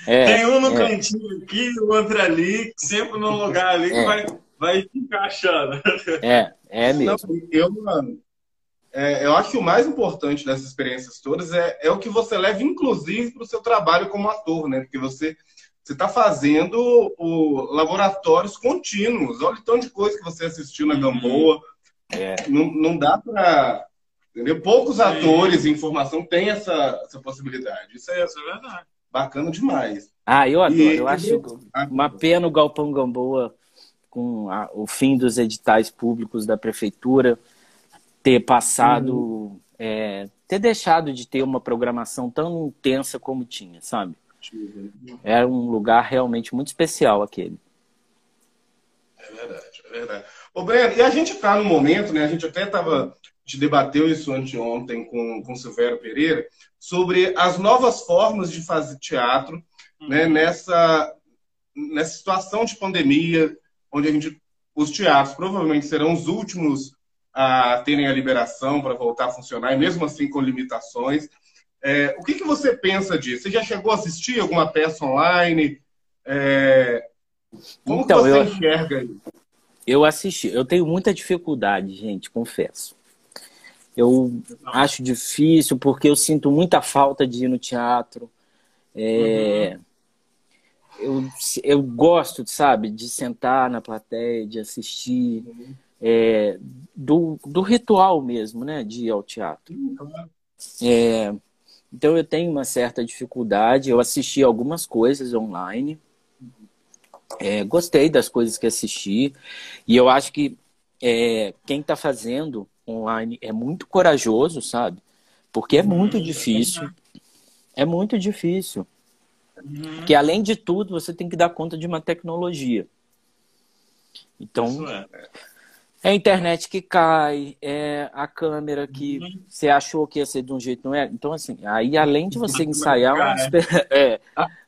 É, Tem um no é. cantinho aqui, o outro ali, sempre no lugar ali que é. vai, vai encaixando. É, é mesmo. Não, eu, mano, é, eu acho que o mais importante dessas experiências todas é, é o que você leva, inclusive, para o seu trabalho como ator, né? Porque você você está fazendo o, laboratórios contínuos. Olha o tanto de coisa que você assistiu na uhum. Gamboa. É. Não, não dá para. Poucos Sim. atores em formação têm essa, essa possibilidade. Isso é, Isso é verdade. bacana demais. Ah, eu adoro. E, eu acho uma pena o Galpão Gamboa, com a, o fim dos editais públicos da prefeitura, ter passado. Uhum. É, ter deixado de ter uma programação tão intensa como tinha, sabe? Era um lugar realmente muito especial aquele. É verdade, é verdade. Ô, Breno, e a gente está no momento, né? A gente até estava. A gente debateu isso anteontem com, com o Silvério Pereira, sobre as novas formas de fazer teatro, uhum. né? Nessa, nessa situação de pandemia, onde a gente, os teatros provavelmente serão os últimos a terem a liberação para voltar a funcionar, e mesmo assim com limitações. É, o que, que você pensa disso? Você já chegou a assistir alguma peça online? É, como então, você eu, enxerga isso? Eu assisti. Eu tenho muita dificuldade, gente, confesso. Eu acho difícil porque eu sinto muita falta de ir no teatro. É, uhum. eu, eu gosto, sabe, de sentar na plateia, de assistir. Uhum. É, do, do ritual mesmo, né, de ir ao teatro. Uhum. É, então eu tenho uma certa dificuldade. Eu assisti algumas coisas online. É, gostei das coisas que assisti. E eu acho que é, quem está fazendo online é muito corajoso, sabe? Porque é muito difícil. É muito difícil. Porque além de tudo, você tem que dar conta de uma tecnologia. Então, é a internet que cai, é a câmera que uhum. você achou que ia ser de um jeito, não é? Então, assim, aí além de você ensaiar, uma... *laughs* é,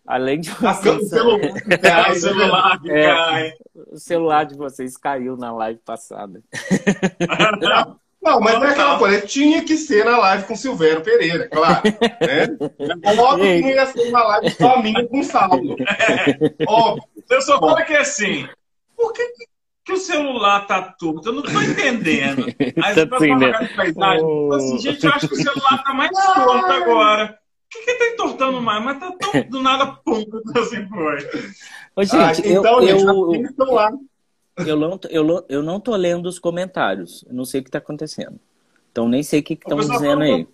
além de você ensaiar... o celular que *laughs* é, cai. O celular de vocês caiu na live passada. *laughs* Não, mas não é aquela coisa, tinha que ser na live com Silvério Pereira, claro. Né? Óbvio que não ia ser uma live só minha com saldo. É. *laughs* Óbvio. Eu só falo que é assim, por que que o celular tá torto. Eu não tô entendendo. *laughs* Aí você tá assim, né? de paisagem, oh. assim, gente, eu acho que o celular tá mais torto agora. O que, que tá entortando mais? Mas tá tão do nada, pum, *laughs* assim foi. Ô, gente, ah, então, eu, eu, eu, eu, não, eu, eu não tô lendo os comentários. Eu não sei o que tá acontecendo. Então nem sei o que estão dizendo aí.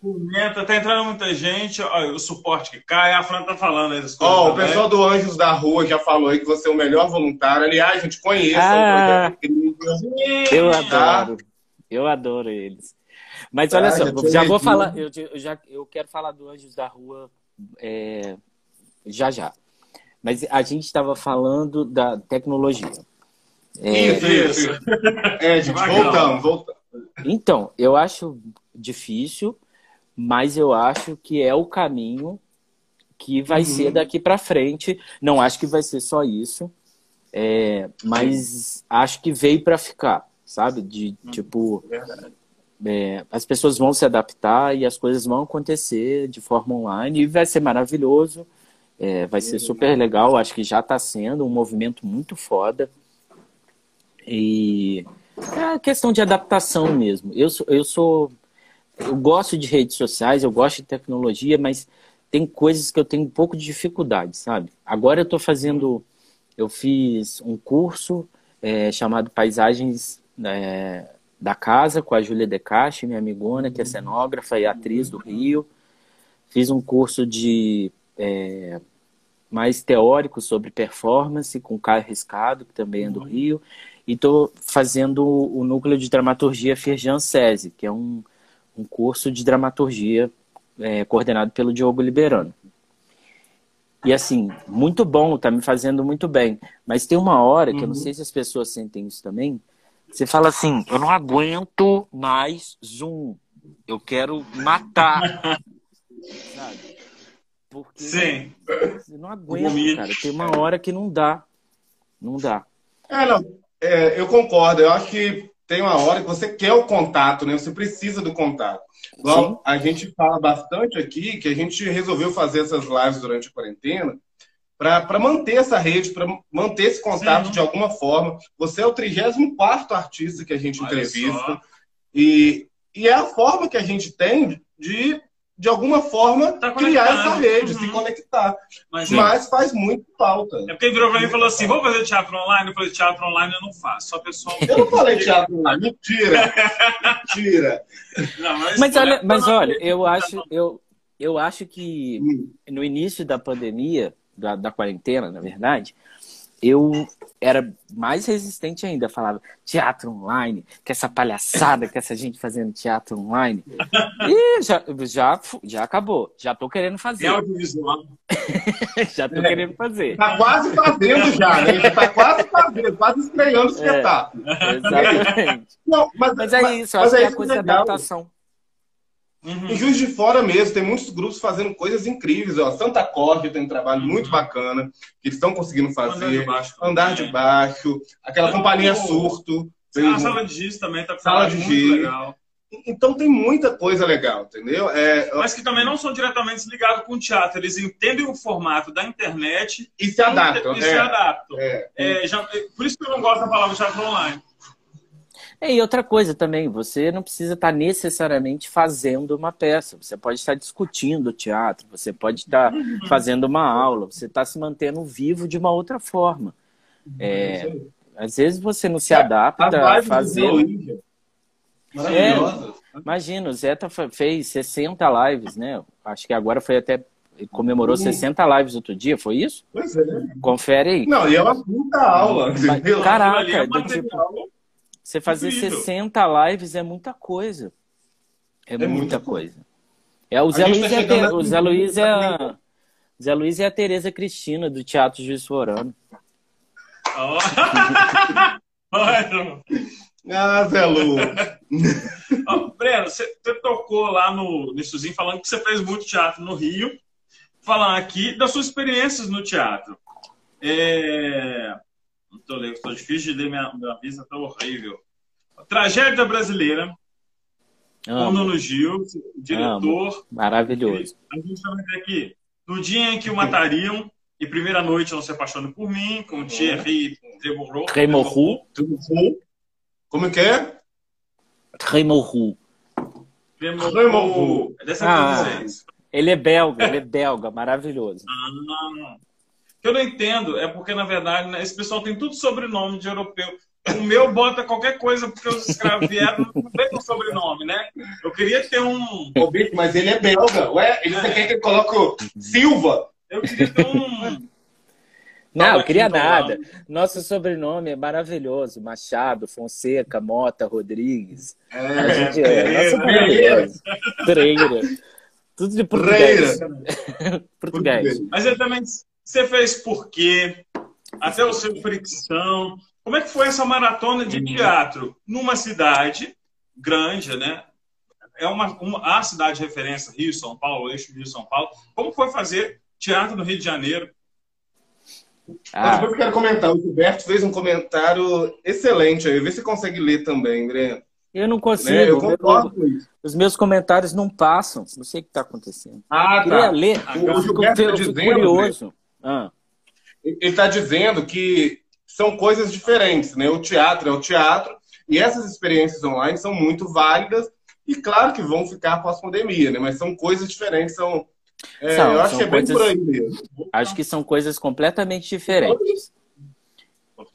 Comenta, tá entrando muita gente, ó, o suporte que cai, a Fran tá falando essas coisas. Ó, oh, o pessoal do Anjos da Rua já falou aí que você é o melhor voluntário. Aliás, a gente conhece ah, Eu adoro. Eu adoro eles. Mas olha ah, só, já, já vou falar, eu, eu, já, eu quero falar do Anjos da Rua é, já já. Mas a gente estava falando da tecnologia. É, isso, isso. É, gente, voltamos, voltamos. Então, eu acho difícil, mas eu acho que é o caminho que vai uhum. ser daqui para frente. Não acho que vai ser só isso, é, mas acho que veio para ficar, sabe? De uhum. tipo, é, as pessoas vão se adaptar e as coisas vão acontecer de forma online e vai ser maravilhoso. É, vai ser super legal, acho que já está sendo um movimento muito foda. E é questão de adaptação mesmo. Eu sou, eu sou eu gosto de redes sociais, eu gosto de tecnologia, mas tem coisas que eu tenho um pouco de dificuldade, sabe? Agora eu estou fazendo, eu fiz um curso é, chamado Paisagens é, da Casa com a Júlia Decache, minha amigona, que é cenógrafa e atriz do Rio. Fiz um curso de é, mais teórico sobre performance com o Caio Riscado, que também é do Rio. E estou fazendo o núcleo de dramaturgia Firjan Sese, que é um um curso de dramaturgia é, coordenado pelo Diogo Liberano. E assim, muito bom, tá me fazendo muito bem. Mas tem uma hora que uhum. eu não uhum. sei se as pessoas sentem isso também. Você fala assim, eu não aguento mais Zoom. Eu quero matar. *laughs* Sabe? Porque Sim. eu não aguento, cara. Tem uma hora que não dá. Não dá. É, não. É, eu concordo. Eu acho que tem uma hora que você quer o contato, né? Você precisa do contato. Igual a gente fala bastante aqui que a gente resolveu fazer essas lives durante a quarentena para manter essa rede, para manter esse contato Sim. de alguma forma. Você é o 34 artista que a gente entrevista. E, e é a forma que a gente tem de de alguma forma, tá criar essa rede, uhum. se conectar. Mas, Mas, faz muito falta. É porque ele virou pra mim e falou assim: vamos fazer teatro online? Eu falei: teatro online eu não faço, só pessoal. Eu não falei teatro online, mentira! mentira! *laughs* Não, mas, mas olha, mas olha, eu acho, eu, eu acho que hum. no início da pandemia, da, da quarentena, na verdade, eu era mais resistente ainda. Falava teatro online, que essa palhaçada, que essa gente fazendo teatro online. E já, já, já acabou. Já tô querendo fazer. É audiovisual. *laughs* já tô é. querendo fazer. Tá quase fazendo já, né? Já tá quase fazendo, quase estreando o é, espetáculo. É, exatamente. Não, mas, mas é isso, mas, acho que é a coisa da adaptação. Uhum. Em Juiz de Fora mesmo, tem muitos grupos fazendo coisas incríveis. Ó. Santa Corte tem um trabalho muito uhum. bacana, que eles estão conseguindo fazer. Andar de baixo. Andar de baixo aquela companhia Surto. A sala de giz também tá com sala de giz. legal. Então tem muita coisa legal, entendeu? É, Mas que também não são diretamente ligados com o teatro. Eles entendem o formato da internet e se adaptam. E é, se adaptam. É. É, já, por isso que eu não gosto da palavra teatro online. É, e outra coisa também, você não precisa estar necessariamente fazendo uma peça, você pode estar discutindo teatro, você pode estar uhum. fazendo uma aula, você está se mantendo vivo de uma outra forma. É, às vezes você não se adapta a fazer. É, imagina, o Zeta fez 60 lives, né? Acho que agora foi até. Ele comemorou uhum. 60 lives outro dia, foi isso? Pois é. Confere aí. Não, e é uma puta aula. Caraca, é do tipo. Você fazer Incrível. 60 lives é muita coisa. É, é muita, muita coisa. É, o Zé, Luiz, tá é a, o Zé Luiz é a, Zé Luiz é a Tereza Cristina do Teatro Juiz Forano. *laughs* Oh. ah, Zé Lu. *laughs* oh, Breno, você, você, tocou lá no Nissuzinho falando que você fez muito teatro no Rio. Falando aqui das suas experiências no teatro. É... Não tô lendo, tô difícil de ler minha, minha vista, tá horrível. Tragédia Brasileira, com o Nuno Gil, diretor. Amo. Maravilhoso. A gente vai ver aqui. No dia em que o matariam, e primeira noite não se apaixone por mim, com Thierry Tremorou. Tremorou. Como é que é? Tremorou. Tremorou. É dessa ah, Ele é belga, ele é belga, maravilhoso. Ah, que eu não entendo é porque, na verdade, né, esse pessoal tem tudo sobrenome de europeu. O meu bota qualquer coisa porque os escravos vieram, não tem um sobrenome, né? Eu queria ter um. Ô, Bicho, mas ele é belga. Ué, ele é. quer que eu coloque Silva? Eu queria ter um. *laughs* Não, eu queria nada. Nosso sobrenome é maravilhoso. Machado, Fonseca, Mota, Rodrigues. É, a gente é, nosso maravilhoso. Treira. Tudo de *laughs* português. português. Mas ele também você fez por quê? Até o seu fricção. Como é que foi essa maratona de teatro numa cidade grande, né? É uma, uma a cidade de referência, Rio, São Paulo, eixo Rio, São Paulo. Como foi fazer teatro no Rio de Janeiro? Ah. Depois eu quero comentar. O Gilberto fez um comentário excelente aí. Vê se você consegue ler também, Breno. Eu não consigo. Né? Eu concordo com isso. Os meus comentários não passam. Não sei o que está acontecendo. Ah, tá. Queria ler. O, o Gilberto está dizendo, curioso. Ah. Ele está dizendo que são coisas diferentes, né? O teatro é o teatro e essas experiências online são muito válidas e claro que vão ficar pós-pandemia, né? Mas são coisas diferentes, são... É, são eu acho que é coisas, bem por aí mesmo. Acho que são coisas completamente diferentes.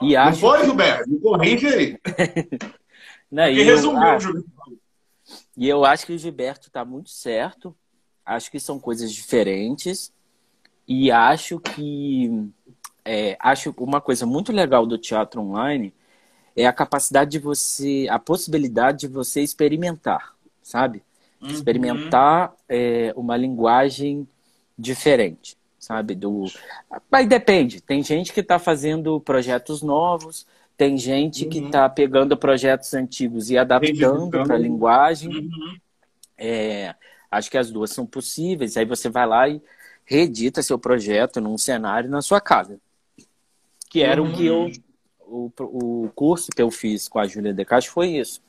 E Não acho foi, que... Gilberto? Me corrige aí. *laughs* Não, e, eu, acho... e eu acho que o Gilberto está muito certo. Acho que são coisas diferentes. E acho que é, acho uma coisa muito legal do teatro online é a capacidade de você, a possibilidade de você experimentar, sabe? Uhum. Experimentar é, uma linguagem diferente, sabe? Do, mas depende. Tem gente que está fazendo projetos novos, tem gente uhum. que está pegando projetos antigos e adaptando para a linguagem. Uhum. É, acho que as duas são possíveis. Aí você vai lá e reedita seu projeto num cenário na sua casa. Que era uhum. o que eu o, o curso que eu fiz com a Júlia De Castro foi isso.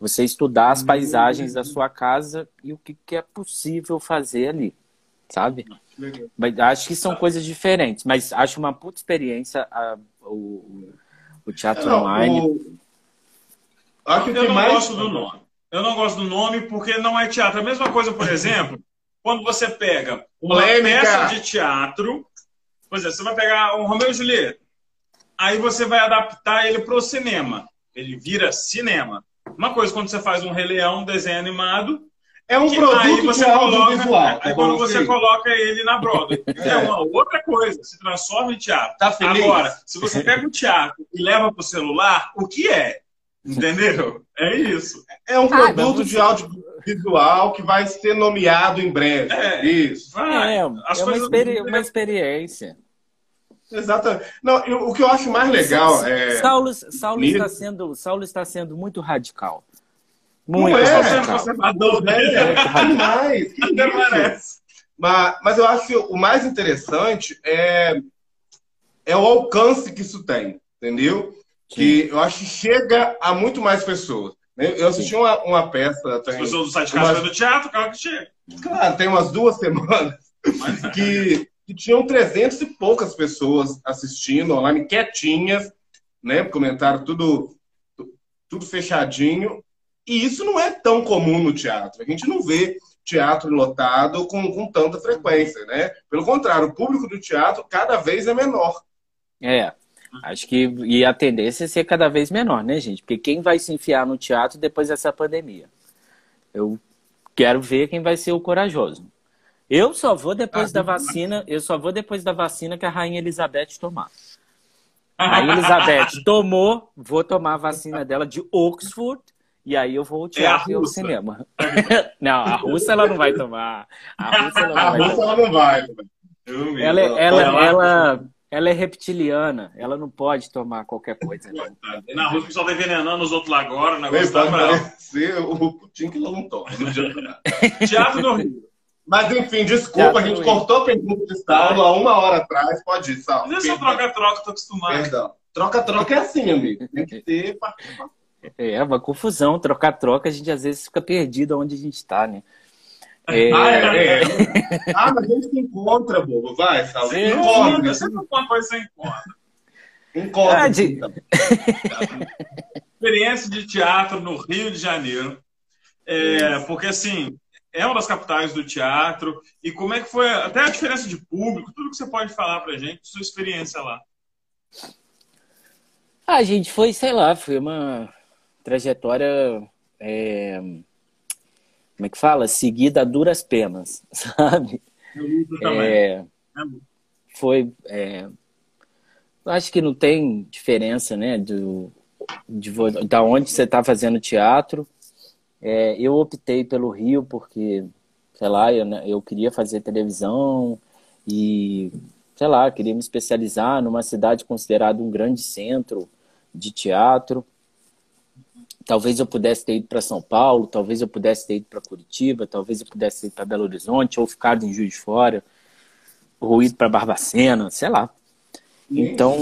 Você estudar as paisagens da sua casa e o que, que é possível fazer ali, sabe? Mas acho que são coisas diferentes, mas acho uma puta experiência a, o, o teatro Não, online. o- Acho que Eu não mais. gosto do nome. Eu não gosto do nome porque não é teatro. A mesma coisa, por *laughs* exemplo, quando você pega uma Polêmica. peça de teatro, por exemplo, você vai pegar um Romeu e Julieta, aí você vai adaptar ele para o cinema. Ele vira cinema. Uma coisa quando você faz um Rei Leão, um desenho animado, É um que produto aí você coloca, aí tá quando você coloca ele na Broadway, *laughs* é uma outra coisa, se transforma em teatro. Tá feliz? Agora, se você pega o teatro e leva para o celular, o que é? Entendeu? É isso. É um Ah, produto de audiovisual que vai ser nomeado em breve. É. Isso. Vai. É, As é uma, coisas- experi- uma experiência. Exatamente. Não, eu- o que eu acho mais legal é. Saulo, Saulo, está sendo, Saulo está sendo muito radical. Não Muito é, radical. conservador, né? É, *laughs* demais. que Até isso? parece. Mas, mas eu acho que o mais interessante é, é o alcance que isso tem, entendeu? Que eu acho que chega a muito mais pessoas. Eu assisti uma, uma peça. As Tem, pessoas do site Casa do Teatro, claro que chega. claro, tem umas duas semanas que, que tinham 300 e poucas pessoas assistindo online, quietinhas, né? Comentário tudo, tudo fechadinho. E isso não é tão comum no teatro. A gente não vê teatro lotado com, com tanta frequência, né? Pelo contrário, o público do teatro cada vez é menor. É. Acho que e a tendência é ser cada vez menor, né, gente? Porque quem vai se enfiar no teatro depois dessa pandemia? Eu quero ver quem vai ser o corajoso. Eu só vou depois da vacina, eu só vou depois da vacina que a Rainha Elizabeth tomar. A Elizabeth *laughs* tomou, vou tomar a vacina dela de Oxford e aí eu vou ao teatro e ao cinema. *laughs* não, a russa ela não vai tomar. A russa ela não vai russa ela não vai. ela, é- ela, Ela- ela, ela é reptiliana, ela não pode tomar qualquer coisa. Não. Na Rússia o pessoal tá envenenando os outros lá agora, o negócio tá bravo. o Putin que não toma. Teatro do Rio. Mas enfim, desculpa, a gente cortou a pergunta de Saulo há uma hora atrás. Pode ir, Saulo. Mas essa troca-troca, tô acostumado. Perdão. Troca-troca é assim, amigo. Tem que ter participação. É uma confusão, trocar-troca, a gente às vezes fica perdido onde a gente está, né? É, Ah, é, é. Ah, mas a gente se encontra, bobo. Vai, Saulo. Sim. Encontra. Encontra, sempre alguma coisa você encontra. Encontra. Ah, de- então. Experiência de teatro no Rio de Janeiro. É, porque, assim, é uma das capitais do teatro. E como é que foi, até a diferença de público, tudo que você pode falar pra gente, sua experiência lá. A gente foi, sei lá, foi uma trajetória. é, Como é que fala? Seguida a duras penas, *laughs* sabe? Eu também. É, É. foi. é, acho que não tem diferença, né? Do, de, da onde você está fazendo teatro. É, eu optei pelo Rio porque, sei lá, eu, né, eu queria fazer televisão e, sei lá, queria me especializar numa cidade considerada um grande centro de teatro. Talvez eu pudesse ter ido para São Paulo, talvez eu pudesse ter ido para Curitiba, talvez eu pudesse ter ido para Belo Horizonte ou ficado em Juiz de Fora, ou ido para Barbacena, sei lá. Então,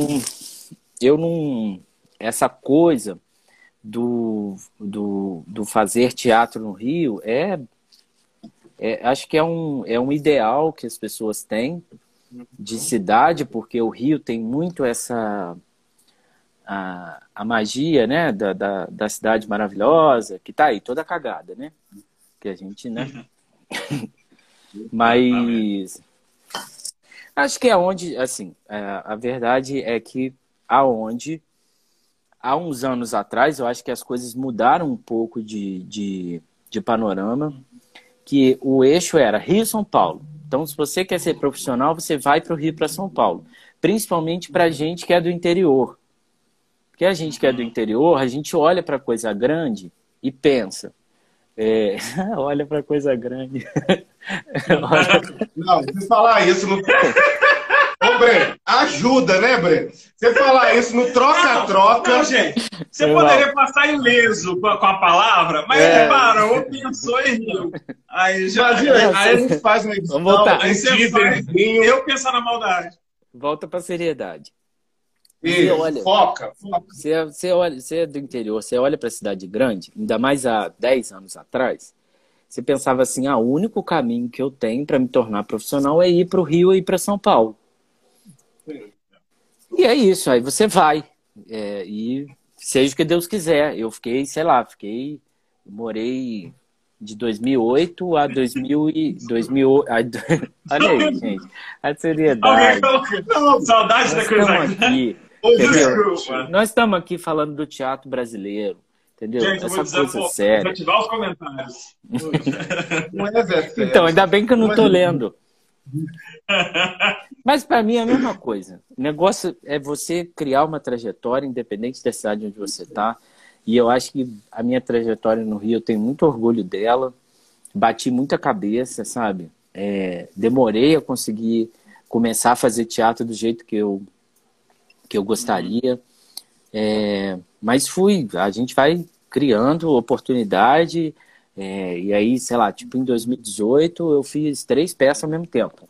eu não. Essa coisa do, do, do fazer teatro no Rio é, é. Acho que é um, é um ideal que as pessoas têm de cidade, porque o Rio tem muito essa. A, a magia, né, da, da, da cidade maravilhosa, que tá aí toda cagada, né? Que a gente, né? *laughs* Mas acho que é onde, assim, é, a verdade é que aonde há uns anos atrás, eu acho que as coisas mudaram um pouco de, de, de panorama, que o eixo era Rio-São Paulo. Então, se você quer ser profissional, você vai para o Rio para São Paulo. Principalmente para gente que é do interior. Porque a gente que é do interior, a gente olha para coisa grande e pensa. é, *laughs* olha para coisa grande. Olha- *laughs* Não, se falar isso no. *laughs* Ô, Breno, ajuda, né, Breno? Você falar isso no Não, troca-troca. gente, você Foi poderia passar ileso com a, com a palavra, mas É. ele parou, pensou e riu. Aí já. Imagina, aí a gente faz uma edição, Vamos voltar. Aí você faz. Eu pensar na maldade. Volta para seriedade. Você olha, foca, foca. Você, você, olha, você é do interior, você olha para a cidade grande, ainda mais há 10 anos atrás, você pensava assim: ah, o único caminho que eu tenho para me tornar profissional é ir para o Rio e ir para São Paulo. E é isso, aí você vai. É, e seja o que Deus quiser. Eu fiquei, sei lá, fiquei. Morei de 2008 a 2000 e 2000, *laughs* olha aí, gente. A seriedade. Não, saudade da coisa aqui. Entendeu? Nós estamos aqui falando do teatro brasileiro. Entendeu? Gente, Essa coisa séria. ativar os comentários. É então, ainda bem que eu não estou lendo. Mas para mim é a mesma coisa. O negócio é você criar uma trajetória, independente da cidade onde você está. E eu acho que a minha trajetória no Rio, eu tenho muito orgulho dela. Bati muita cabeça, sabe? É, demorei a conseguir começar a fazer teatro do jeito que eu, que eu gostaria. É, mas fui, a gente vai criando oportunidade. É, e aí, sei lá, tipo em 2018 eu fiz três peças ao mesmo tempo.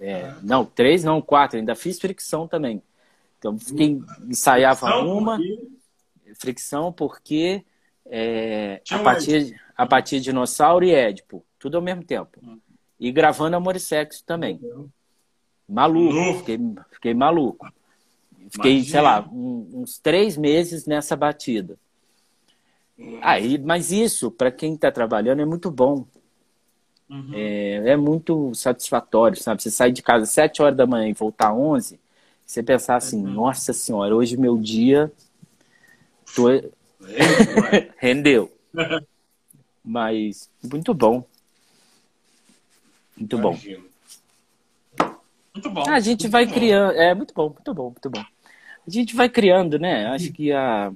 É, não, três não, quatro. Ainda fiz fricção também. Então, fiquei, ensaiava uma fricção porque é, apatia, apatia dinossauro e Édipo, tudo ao mesmo tempo. E gravando Amor e Sexo também. Maluco, fiquei, fiquei maluco. Fiquei, Imagina. sei lá, um, uns três meses nessa batida. Aí, mas isso, para quem está trabalhando, é muito bom. Uhum. É, é, muito satisfatório, sabe? Você sair de casa às 7 horas da manhã e voltar às 11, você pensar assim, uhum. nossa senhora, hoje meu dia Tô... Rendeu. *laughs* Mas muito bom. Muito bom. Muito bom. a gente vai bom. criando. É muito bom, muito bom, muito bom. A gente vai criando, né? Acho que a.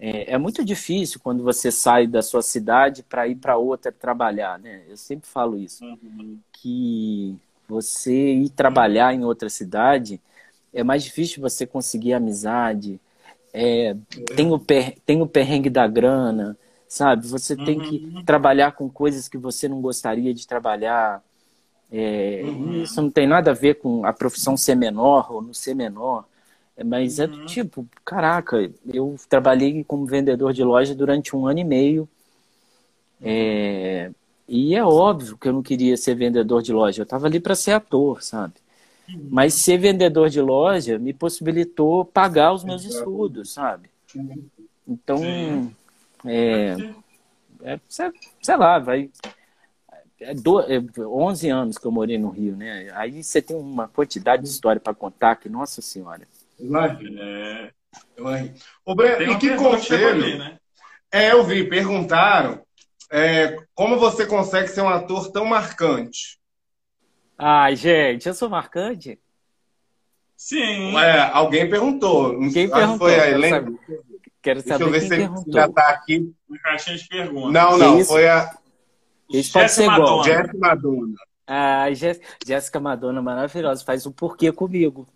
É, é muito difícil quando você sai da sua cidade para ir para outra trabalhar, né? Eu sempre falo isso. Uhum. Que você ir trabalhar em outra cidade é mais difícil você conseguir amizade, é, tem, o per, tem o perrengue da grana, sabe? Você uhum. tem que uhum. trabalhar com coisas que você não gostaria de trabalhar. É, uhum. Isso não tem nada a ver com a profissão ser menor ou não ser menor. É, mas é uhum. tipo, caraca, eu trabalhei como vendedor de loja durante um ano e meio. É, e é óbvio que eu não queria ser vendedor de loja. Eu estava ali para ser ator, sabe? Mas ser vendedor de loja me possibilitou pagar os meus estudos, sabe? Então, é, é, sei lá, vai. É, do, é 11 anos que eu morei no Rio, né? Aí você tem uma quantidade de história para contar que, nossa senhora. Imagina. É. Ô, Breno, e que conselho? Ali, né? É, eu vi, perguntaram é, como você consegue ser um ator tão marcante? Ai, gente, eu sou marcante? Sim. É, alguém perguntou. Quem perguntou? Foi a Helena. Quero saber Deixa eu ver se perguntou. já está aqui. Uma caixinha de perguntas. Não, não, Isso. foi a... Isso pode ser igual. Jéssica Madonna. Ah, Jéssica Madonna, maravilhosa, faz o porquê comigo.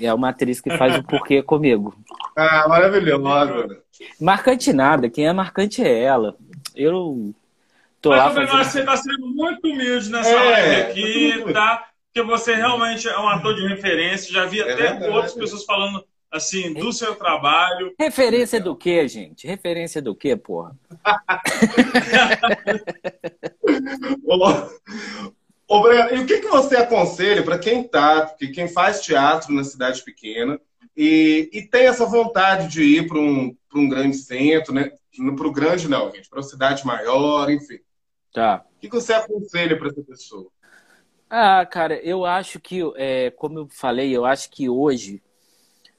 É uma atriz que faz o porquê comigo. *laughs* Ah, maravilhosa. Marcante nada, quem é marcante é ela. Eu Tô Mas lá fazendo... você está sendo muito humilde nessa é, live aqui, tá? Porque você realmente é um ator de referência. Já vi é até verdade. outras pessoas falando assim, do seu trabalho. Referência do quê, gente? Referência do quê, porra? *laughs* *laughs* Ô, Breno, e o que, que você aconselha para quem tá, quem faz teatro na cidade pequena e, e tem essa vontade de ir para um, um grande centro, né? Para o grande não, gente, para uma cidade maior, enfim. Tá. O que você aconselha para essa pessoa? Ah, cara, eu acho que, é, como eu falei, eu acho que hoje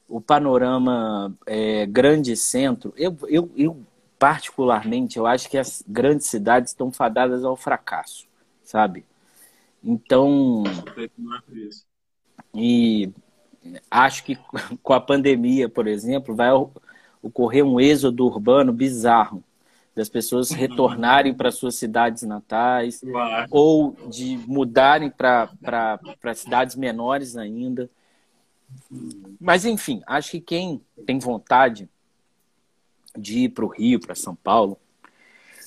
o panorama é, grande centro, eu, eu, eu particularmente, eu acho que as grandes cidades estão fadadas ao fracasso, sabe? Então, e acho que *laughs* com a pandemia, por exemplo, vai ocorrer um êxodo urbano bizarro das pessoas retornarem para suas cidades natais ou de mudarem para cidades menores ainda. Mas, enfim, acho que quem tem vontade de ir para o Rio, para São Paulo,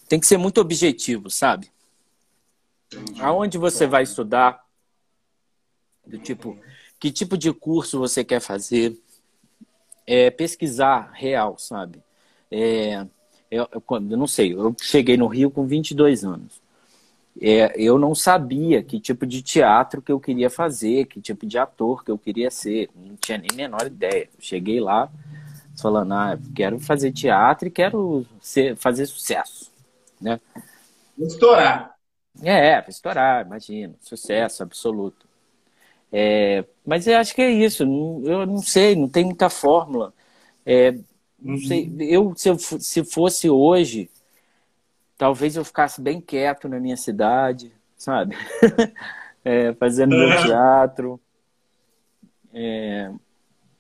tem que ser muito objetivo, sabe? Aonde você vai estudar? Do tipo, que tipo de curso você quer fazer, é, pesquisar real, sabe? É, eu, eu, não sei, eu cheguei no Rio com 22 anos. É, eu não sabia que tipo de teatro que eu queria fazer, que tipo de ator que eu queria ser. Não tinha nem a menor ideia. Eu cheguei lá falando, ah, quero fazer teatro e quero ser, fazer sucesso, né? Estourar. É, para estourar, imagino. Sucesso absoluto. É, mas eu acho que é isso. Eu não sei, não tem muita fórmula. É, não uhum. sei, eu se, eu se fosse hoje, talvez eu ficasse bem quieto na minha cidade, sabe? *laughs* é, fazendo meu teatro. É,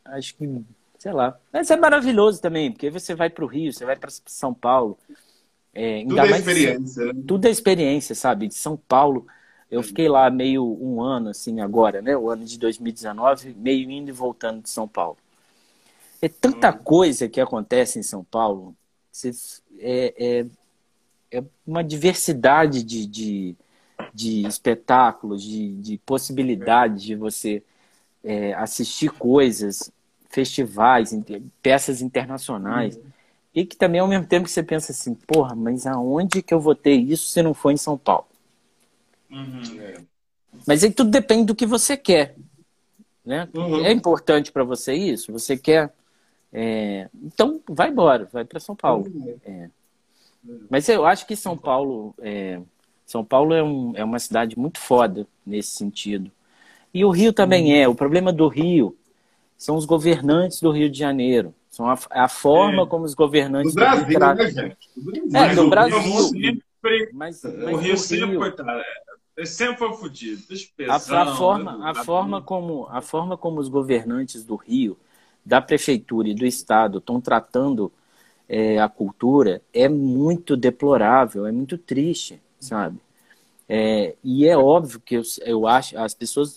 acho que, sei lá. Mas é maravilhoso também, porque você vai para o Rio, você vai para São Paulo. É, tudo é experiência. Né? Tudo é experiência, sabe? De São Paulo. Eu fiquei lá meio um ano, assim, agora, né? O ano de 2019, meio indo e voltando de São Paulo. É tanta hum. coisa que acontece em São Paulo. É, é, é uma diversidade de, de, de espetáculos, de, de possibilidades de você é, assistir coisas, festivais, peças internacionais. Uhum. E que também, ao mesmo tempo, você pensa assim, porra, mas aonde que eu vou ter isso se não for em São Paulo? Uhum. Mas aí tudo depende do que você quer. Né? Uhum. É importante para você isso? Você quer. É... Então, vai embora, vai para São Paulo. Uhum. É. Mas eu acho que São Paulo. É... São Paulo é, um, é uma cidade muito foda nesse sentido. E o Rio também uhum. é. O problema do Rio são os governantes do Rio de Janeiro. São a, a forma é. como os governantes do Brasil, do Brasil, né, gente? É, do Brasil. Sempre, mas, mas o Rio sempre, coitado, ele sempre foi fodido. A, a, forma, né, a, forma como, a forma como os governantes do Rio, da prefeitura e do Estado estão tratando é, a cultura é muito deplorável, é muito triste, sabe? É, e é óbvio que eu, eu acho as pessoas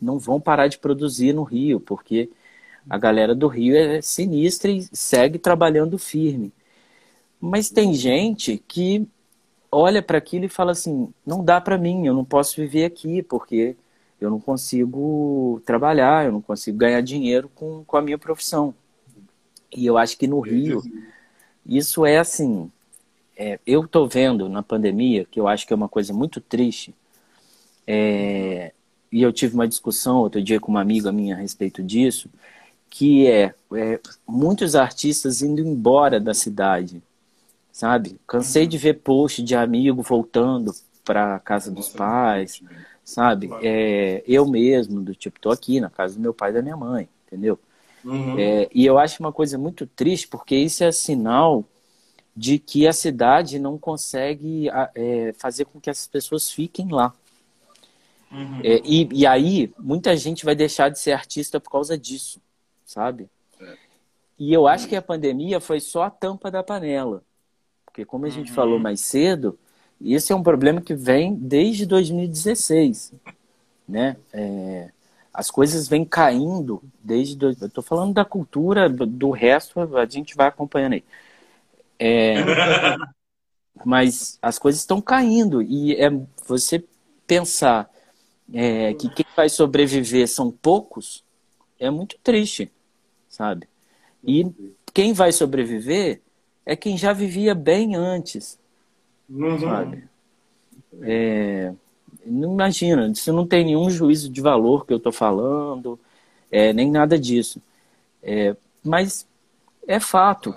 não vão parar de produzir no Rio, porque a galera do Rio é sinistra e segue trabalhando firme. Mas tem gente que olha para aquilo e fala assim: não dá para mim, eu não posso viver aqui, porque eu não consigo trabalhar, eu não consigo ganhar dinheiro com, com a minha profissão. E eu acho que no Rio, isso é assim. É, eu estou vendo na pandemia, que eu acho que é uma coisa muito triste, é, e eu tive uma discussão outro dia com uma amiga minha a respeito disso, que é, é muitos artistas indo embora da cidade, sabe? Cansei de ver post de amigo voltando para casa dos pais, sabe? É, eu mesmo, do tipo, tô aqui na casa do meu pai e da minha mãe, entendeu? Uhum. É, e eu acho uma coisa muito triste, porque isso é sinal de que a cidade não consegue é, fazer com que essas pessoas fiquem lá. Uhum. É, e, e aí, muita gente vai deixar de ser artista por causa disso sabe? É. E eu acho que a pandemia foi só a tampa da panela. Porque, como a gente uhum. falou mais cedo, esse é um problema que vem desde 2016. Né? É, as coisas vêm caindo desde. Do, eu estou falando da cultura, do, do, resto a gente vai acompanhando aí. É, *laughs* mas as coisas estão caindo e é você pensar é, que quem vai sobreviver são poucos é muito triste sabe? E quem vai sobreviver é quem já vivia bem antes, uhum. sabe? É, não imagina, isso não tem nenhum juízo de valor que eu estou falando, é, nem nada disso. É, mas é fato.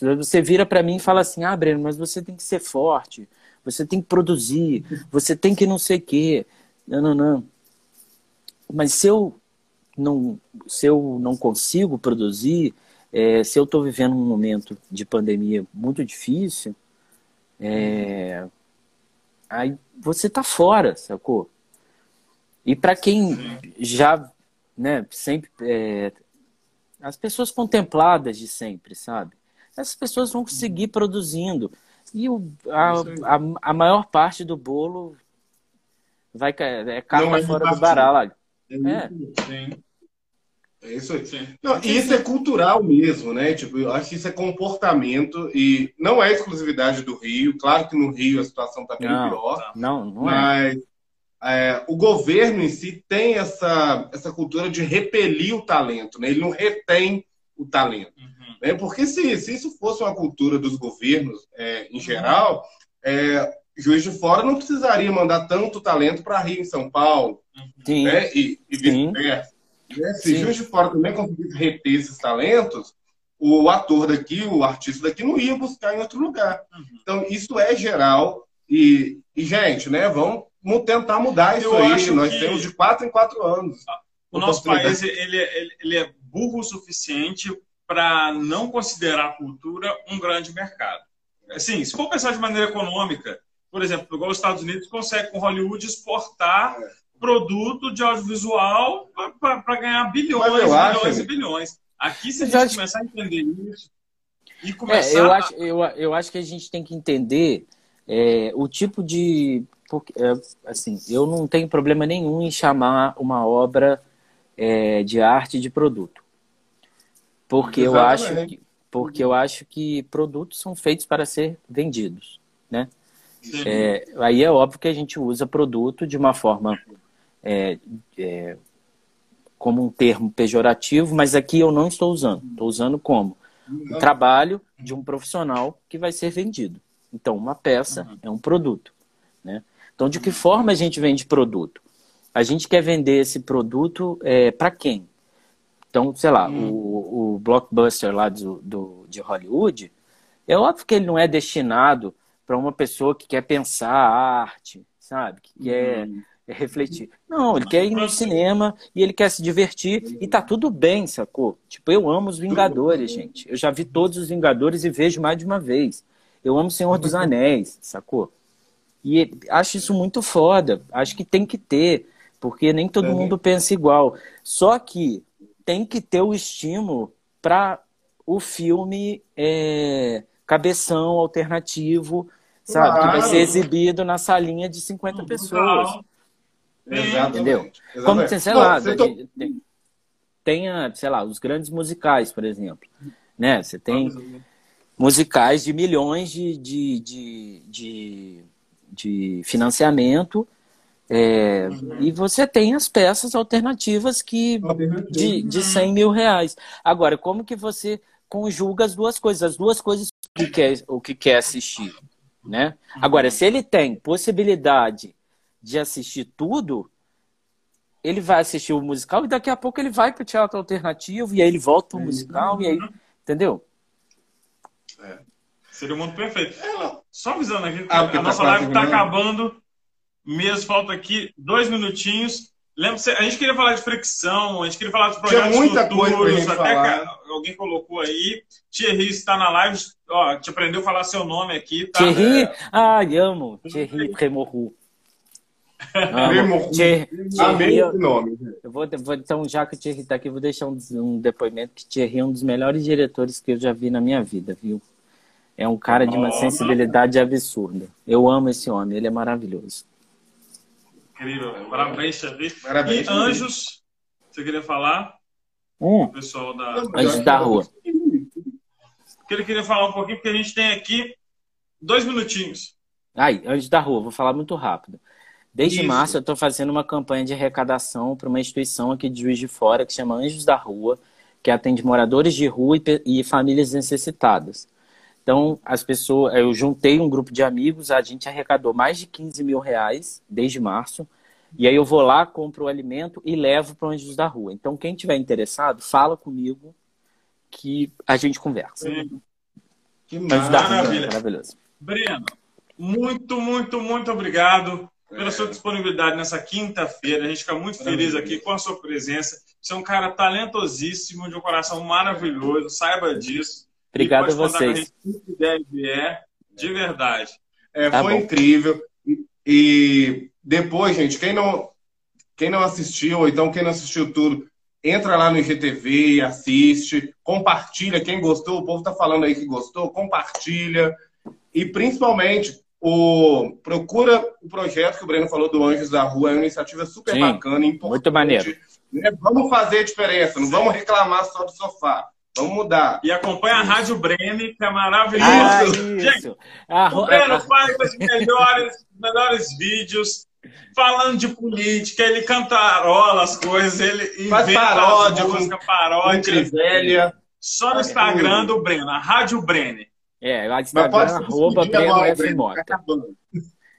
Você vira para mim e fala assim, ah, Breno, mas você tem que ser forte, você tem que produzir, você tem que não sei o quê. Não, não, não. Mas se eu não, se eu não consigo produzir, é, se eu estou vivendo um momento de pandemia muito difícil, é, aí você está fora, sacou? E para quem já, né, sempre. É, as pessoas contempladas de sempre, sabe? Essas pessoas vão seguir produzindo. E o, a, a, a maior parte do bolo vai é carne fora do baralho. É. é. É isso aí. Não, e isso é cultural mesmo, né? Tipo, eu acho que isso é comportamento e não é exclusividade do Rio. Claro que no Rio a situação está bem não, pior. Não, não mas é. é, o governo em si tem essa, essa cultura de repelir o talento, né? ele não retém o talento. Uhum. Né? Porque se, se isso fosse uma cultura dos governos é, em geral, é, Juiz de Fora não precisaria mandar tanto talento para Rio em São Paulo, Sim. Né? e, e vice-versa. Né? Se Sim. Juiz de Fora também conseguisse reter esses talentos, o ator daqui, o artista daqui não ia buscar em outro lugar. Uhum. Então, isso é geral. E, e gente, né, vamos, tentar mudar isso Eu aí. Nós que... temos de quatro em quatro anos. O nosso país ele, ele, ele é burro o suficiente para não considerar a cultura um grande mercado. Assim, se for pensar de maneira econômica, por exemplo, igual os Estados Unidos consegue com Hollywood exportar é. Produto de audiovisual para ganhar bilhões, bilhões acho... e bilhões. Aqui, se a gente acho... começar a entender isso e começar... É, eu, acho, eu, eu acho que a gente tem que entender é, o tipo de... Porque, é, assim, eu não tenho problema nenhum em chamar uma obra é, de arte de produto. Porque eu acho que porque eu acho que produtos são feitos para ser vendidos, né? É, aí é óbvio que a gente usa produto de uma forma é, é, como um termo pejorativo, mas aqui eu não estou usando. Estou usando como o trabalho de um profissional que vai ser vendido. Então, uma peça é um produto. Né? Então, de que forma a gente vende produto? A gente quer vender esse produto é, para quem? Então, sei lá, hum. o, o blockbuster lá do, do, de Hollywood, é óbvio que ele não é destinado para uma pessoa que quer pensar a arte, sabe? Que quer hum. Refletir. Não, ele quer ir no cinema e ele quer se divertir e tá tudo bem, sacou? Tipo, eu amo os Vingadores, gente. Eu já vi todos os Vingadores e vejo mais de uma vez. Eu amo o Senhor dos Anéis, sacou? E acho isso muito foda. Acho que tem que ter, porque nem todo mundo pensa igual. Só que tem que ter o estímulo para o filme é, cabeção alternativo, sabe? Claro. Que vai ser exibido na salinha de 50 pessoas. Exatamente. Entendeu? Exatamente. Como tem, sei lá, tem, tem, sei lá, os grandes musicais, por exemplo. Né? Você tem musicais de milhões de, de, de, de, de financiamento é, uhum. E você tem as peças alternativas que de, de 100 mil reais. Agora, como que você conjuga as duas coisas? As duas coisas que quer, o que quer assistir, né? Agora, se ele tem possibilidade de assistir tudo, ele vai assistir o musical e daqui a pouco ele vai para o teatro alternativo e aí ele volta para o musical e aí, entendeu? É. Seria o mundo perfeito. É, Só avisando aqui, ah, a tá nossa live está acabando mesmo, falta aqui dois minutinhos. Lembra, a gente queria falar de fricção, a gente queria falar dos projetos Tinha muita futuros, coisa até falar. que alguém colocou aí. Thierry está na live, ó, te aprendeu a falar seu nome aqui, tá? Thierry? É... Ai, amo. Thierry Tremorru. Thierry, eu, nome. Eu vou, vou, então, já que o Thierry está aqui, vou deixar um, um, depoimento que Thierry é um dos melhores diretores que eu já vi na minha vida, viu? É um cara de uma sensibilidade absurda. Eu amo esse homem, ele é maravilhoso. Incrível. Parabéns. Parabéns. E Anjos, você queria falar? Hum. O pessoal da. Anjos da Rua. Que ele queria falar um pouquinho, porque a gente tem aqui dois minutinhos. Ai, Anjos da Rua, vou falar muito rápido. Desde Isso. março eu estou fazendo uma campanha de arrecadação para uma instituição aqui de Juiz de Fora que chama Anjos da Rua, que atende moradores de rua e, e famílias necessitadas. Então, as pessoas, eu juntei um grupo de amigos, a gente arrecadou mais de 15 mil reais desde março. E aí eu vou lá, compro o alimento e levo para o Anjos da Rua. Então, quem tiver interessado, fala comigo que a gente conversa. Que maravilha. Maravilhoso. Breno, muito, muito, muito obrigado pela sua disponibilidade nessa quinta-feira. A gente fica muito feliz aqui com a sua presença. Você é um cara talentosíssimo, de um coração maravilhoso, saiba disso. Obrigado a vocês. Deve é, de verdade. É, tá foi bom. incrível. E, e, depois, gente, quem não, quem não assistiu, ou então quem não assistiu tudo, entra lá no IGTV, assiste, compartilha. Quem gostou, o povo tá falando aí que gostou, compartilha. E principalmente, o, procura o projeto que o Breno falou do Anjos da Rua, é uma iniciativa super Sim, bacana, importante. Muito maneiro. Né? Vamos fazer a diferença, não Sim. vamos reclamar só do sofá. Vamos mudar. E acompanha a Rádio Brene, que é maravilhoso. Ah, Gente, o Breno faz os melhores, melhores vídeos. falando de política, ele cantarola as coisas, ele Faz inventa paródia, as músicas, paródia. velha. Só no Instagram do Breno, a Rádio Brene. É, o Instagram é arroba Breno F. Breno, Mota.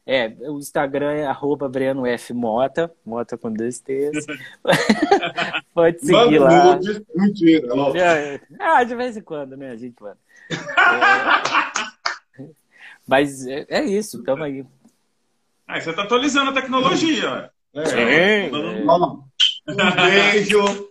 É, o Instagram é arroba Breno F. Mota, Mota com dois T's. *laughs* Pode seguir Manda lá. nudes. Mentira. ó. É, Ah, de vez em quando, né? A gente manda. É, Mas é, é isso, tamo aí. Aí você tá atualizando a tecnologia, ó. É. É. Ó, Um beijo.